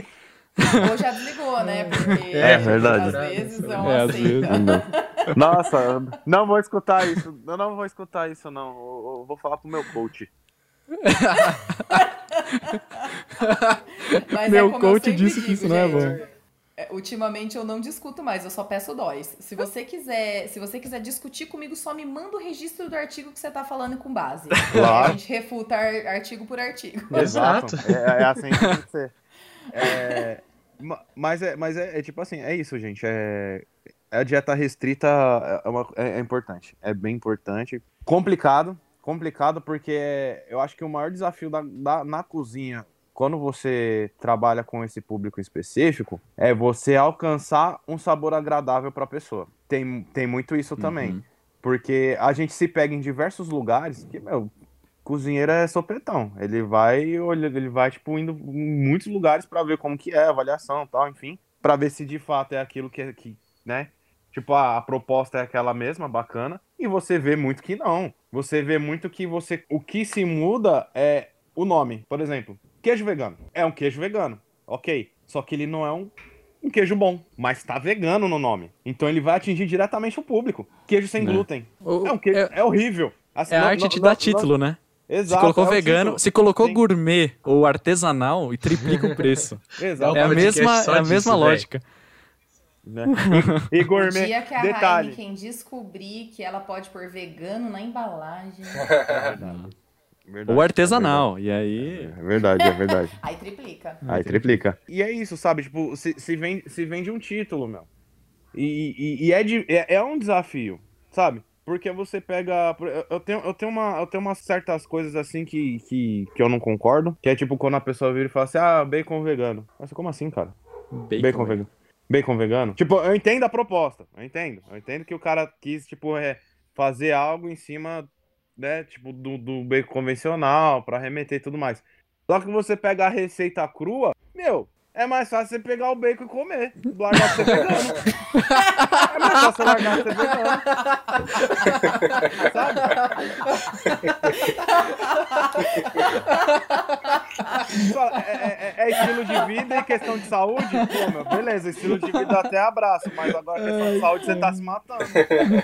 Ou já desligou, né? Porque É verdade. às vezes não É, às aceita. vezes. Nossa, não vou escutar isso. Eu não vou escutar isso, não. Eu, eu vou falar pro meu coach. Mas Meu é coach disse que isso não é. É, ultimamente eu não discuto mais, eu só peço dóis. Se você quiser, se você quiser discutir comigo, só me manda o registro do artigo que você tá falando com base. Claro. A gente refuta ar- artigo por artigo. Exato. É, é assim que tem que ser. É, ma- mas é, mas é, é tipo assim, é isso, gente. É, a dieta restrita é, uma- é- é importante. É bem importante. Complicado. Complicado porque eu acho que o maior desafio da, da- na cozinha, quando você trabalha com esse público específico, é você alcançar um sabor agradável para a pessoa. Tem, tem muito isso também. Uhum. Porque a gente se pega em diversos lugares que, meu, cozinheiro é sopetão. Ele vai, olha, ele vai tipo indo em muitos lugares pra ver como que é a avaliação, e tal, enfim, Pra ver se de fato é aquilo que, que né? Tipo, a, a proposta é aquela mesma, bacana, e você vê muito que não. Você vê muito que você o que se muda é o nome. Por exemplo, queijo vegano. É um queijo vegano. OK. Só que ele não é um um queijo bom, mas tá vegano no nome. Então ele vai atingir diretamente o público. Queijo sem Né. glúten. O- É um queijo, é, é, horrível. Assim, é a arte não- de não- dar título, né? Não- Se Exato, colocou é o vegano, título. se colocou Sim. gourmet ou artesanal e triplica o preço. Exato. é a podcast mesma, é a disso, mesma velho. lógica. né? E, e O gourmet, dia que a detalhe. Heineken descobrir que ela pode pôr vegano na embalagem, Verdade, Ou artesanal. E aí. É verdade, é verdade. aí triplica. Aí triplica. E é isso, sabe? Tipo, se, se, vende, se vende um título, meu. E, e, e é, de- é, é um desafio, sabe? Porque você pega. eu- tenho, eu tenho, uma, eu tenho umas certas coisas assim que, que, que eu não concordo. Que é tipo quando a pessoa vira e fala assim: ah, bacon vegano. Mas como assim, cara? Bacon, Bacon vegano. Bacon vegano? Tipo, eu entendo a proposta. Eu entendo. Eu entendo que o cara quis, tipo, é, fazer algo em cima, né, tipo, do, do bacon convencional, pra remeter e tudo mais. Só que você pega a receita crua, meu, é mais fácil você pegar o bacon e comer. Largar ser vegano. É mais fácil você largar ser vegano. Sabe? Só- É, é- é estilo de vida e questão de saúde? Pô, meu, beleza, estilo de vida até abraço, mas agora questão de saúde você tá se matando.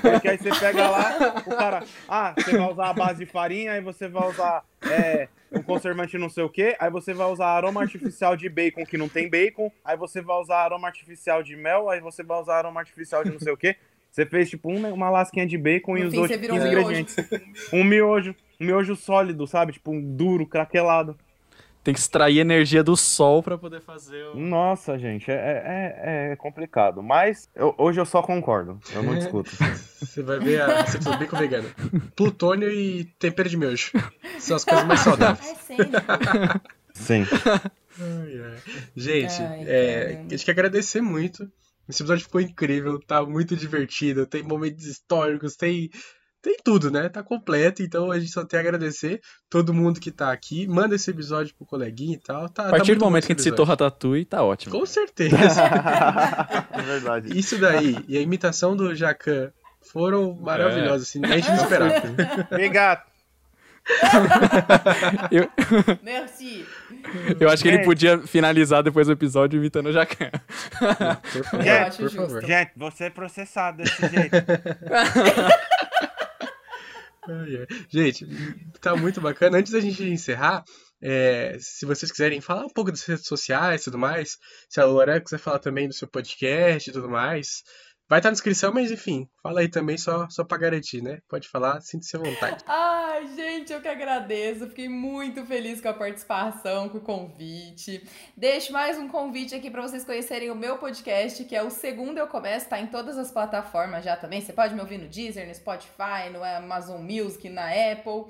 Porque aí você pega lá, o cara, ah, você vai usar a base de farinha, aí você vai usar é, um conservante não sei o que, aí você vai usar aroma artificial de bacon que não tem bacon, aí você vai usar aroma artificial de mel, aí você vai usar aroma artificial de não sei o que. Você fez tipo um- uma lasquinha de bacon e No os fim, outros você virou 15 um miojo. ingredientes. Um miojo, um miojo sólido, sabe? Tipo um duro, craquelado. Tem que extrair energia do sol pra poder fazer o. Nossa, gente, é, é, é complicado. Mas eu- hoje eu só concordo. Eu não discuto. Você vai ver a do bacon vegano. Plutônio e tempero de miojo. São as coisas mais saudáveis. Ai, sério. Sim. Ai. Gente, é, a gente quer agradecer muito. Esse episódio ficou incrível, tá muito divertido, tem momentos históricos, tem, tem tudo, né? Tá completo, então a gente só tem a agradecer todo mundo que tá aqui. Manda esse episódio pro coleguinha e tal. Tá, A partir tá do momento que a gente citou Ratatouille, tá ótimo. Com certeza. É verdade. Isso daí e a imitação do Jacan foram maravilhosas, assim, a gente não esperava. Obrigado. Eu, Merci. eu acho que ele Gente. podia finalizar depois do episódio imitando o Jacan. Por favor, acho por favor. Gente, você é processado desse jeito. Gente, tá muito bacana. Antes da gente encerrar, é, se vocês quiserem falar um pouco das redes sociais e tudo mais, se a Lorena quiser falar também do seu podcast e tudo mais, vai estar na descrição, mas enfim, fala aí também só, só pra garantir, né? Pode falar, sinta-se à vontade. Ai, gente, eu que agradeço. Fiquei muito feliz com a participação, com o convite. Deixo mais um convite aqui para vocês conhecerem o meu podcast, que é o Segundo Eu Começo, tá em todas as plataformas já também. Você pode me ouvir no Deezer, no Spotify, no Amazon Music, na Apple.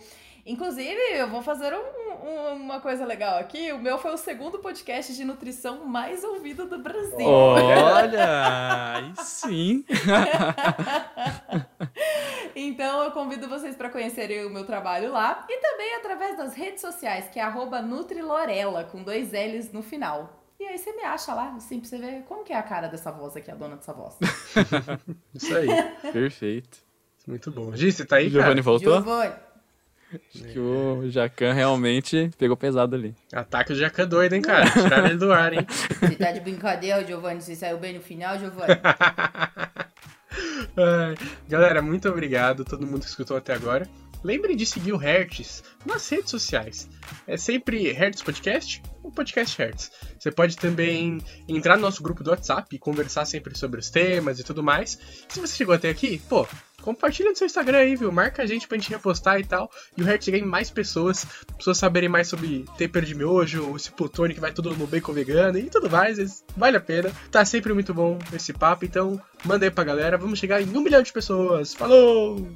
Inclusive, eu vou fazer um- um- uma coisa legal aqui. O meu foi o segundo podcast de nutrição mais ouvido do Brasil. Olha, aí sim. Então eu convido vocês para conhecerem o meu trabalho lá e também através das redes sociais, que é arroba Nutrilorela, com dois L's no final. E aí você me acha lá, assim, pra você ver como que é a cara dessa voz aqui, a dona dessa voz. Isso aí, Perfeito. muito bom. Gi, você tá aí, Giovanni cara? voltou? Giovanni. Acho que o Jacan realmente pegou pesado ali. Ataque o Jacan doido, hein, cara? Tiraram ele do ar, hein? Você tá de brincadeira, Giovanni? Você saiu bem no final, Giovanni? Galera, muito obrigado a todo mundo que escutou até agora. lembre de seguir o Hertz nas redes sociais. É sempre Hertz Podcast ou Podcast Hertz. Você pode também entrar no nosso grupo do WhatsApp e conversar sempre sobre os temas e tudo mais. Se você chegou até aqui, pô, compartilha no seu Instagram aí, viu? Marca a gente pra gente repostar e tal. E o Hertz ganha mais pessoas, pessoas saberem mais sobre tempero de miojo, esse plutônio que vai todo no bacon vegano e tudo mais. Vale a pena. Tá sempre muito bom esse papo, então manda aí pra galera. Vamos chegar em um milhão de pessoas. Falou!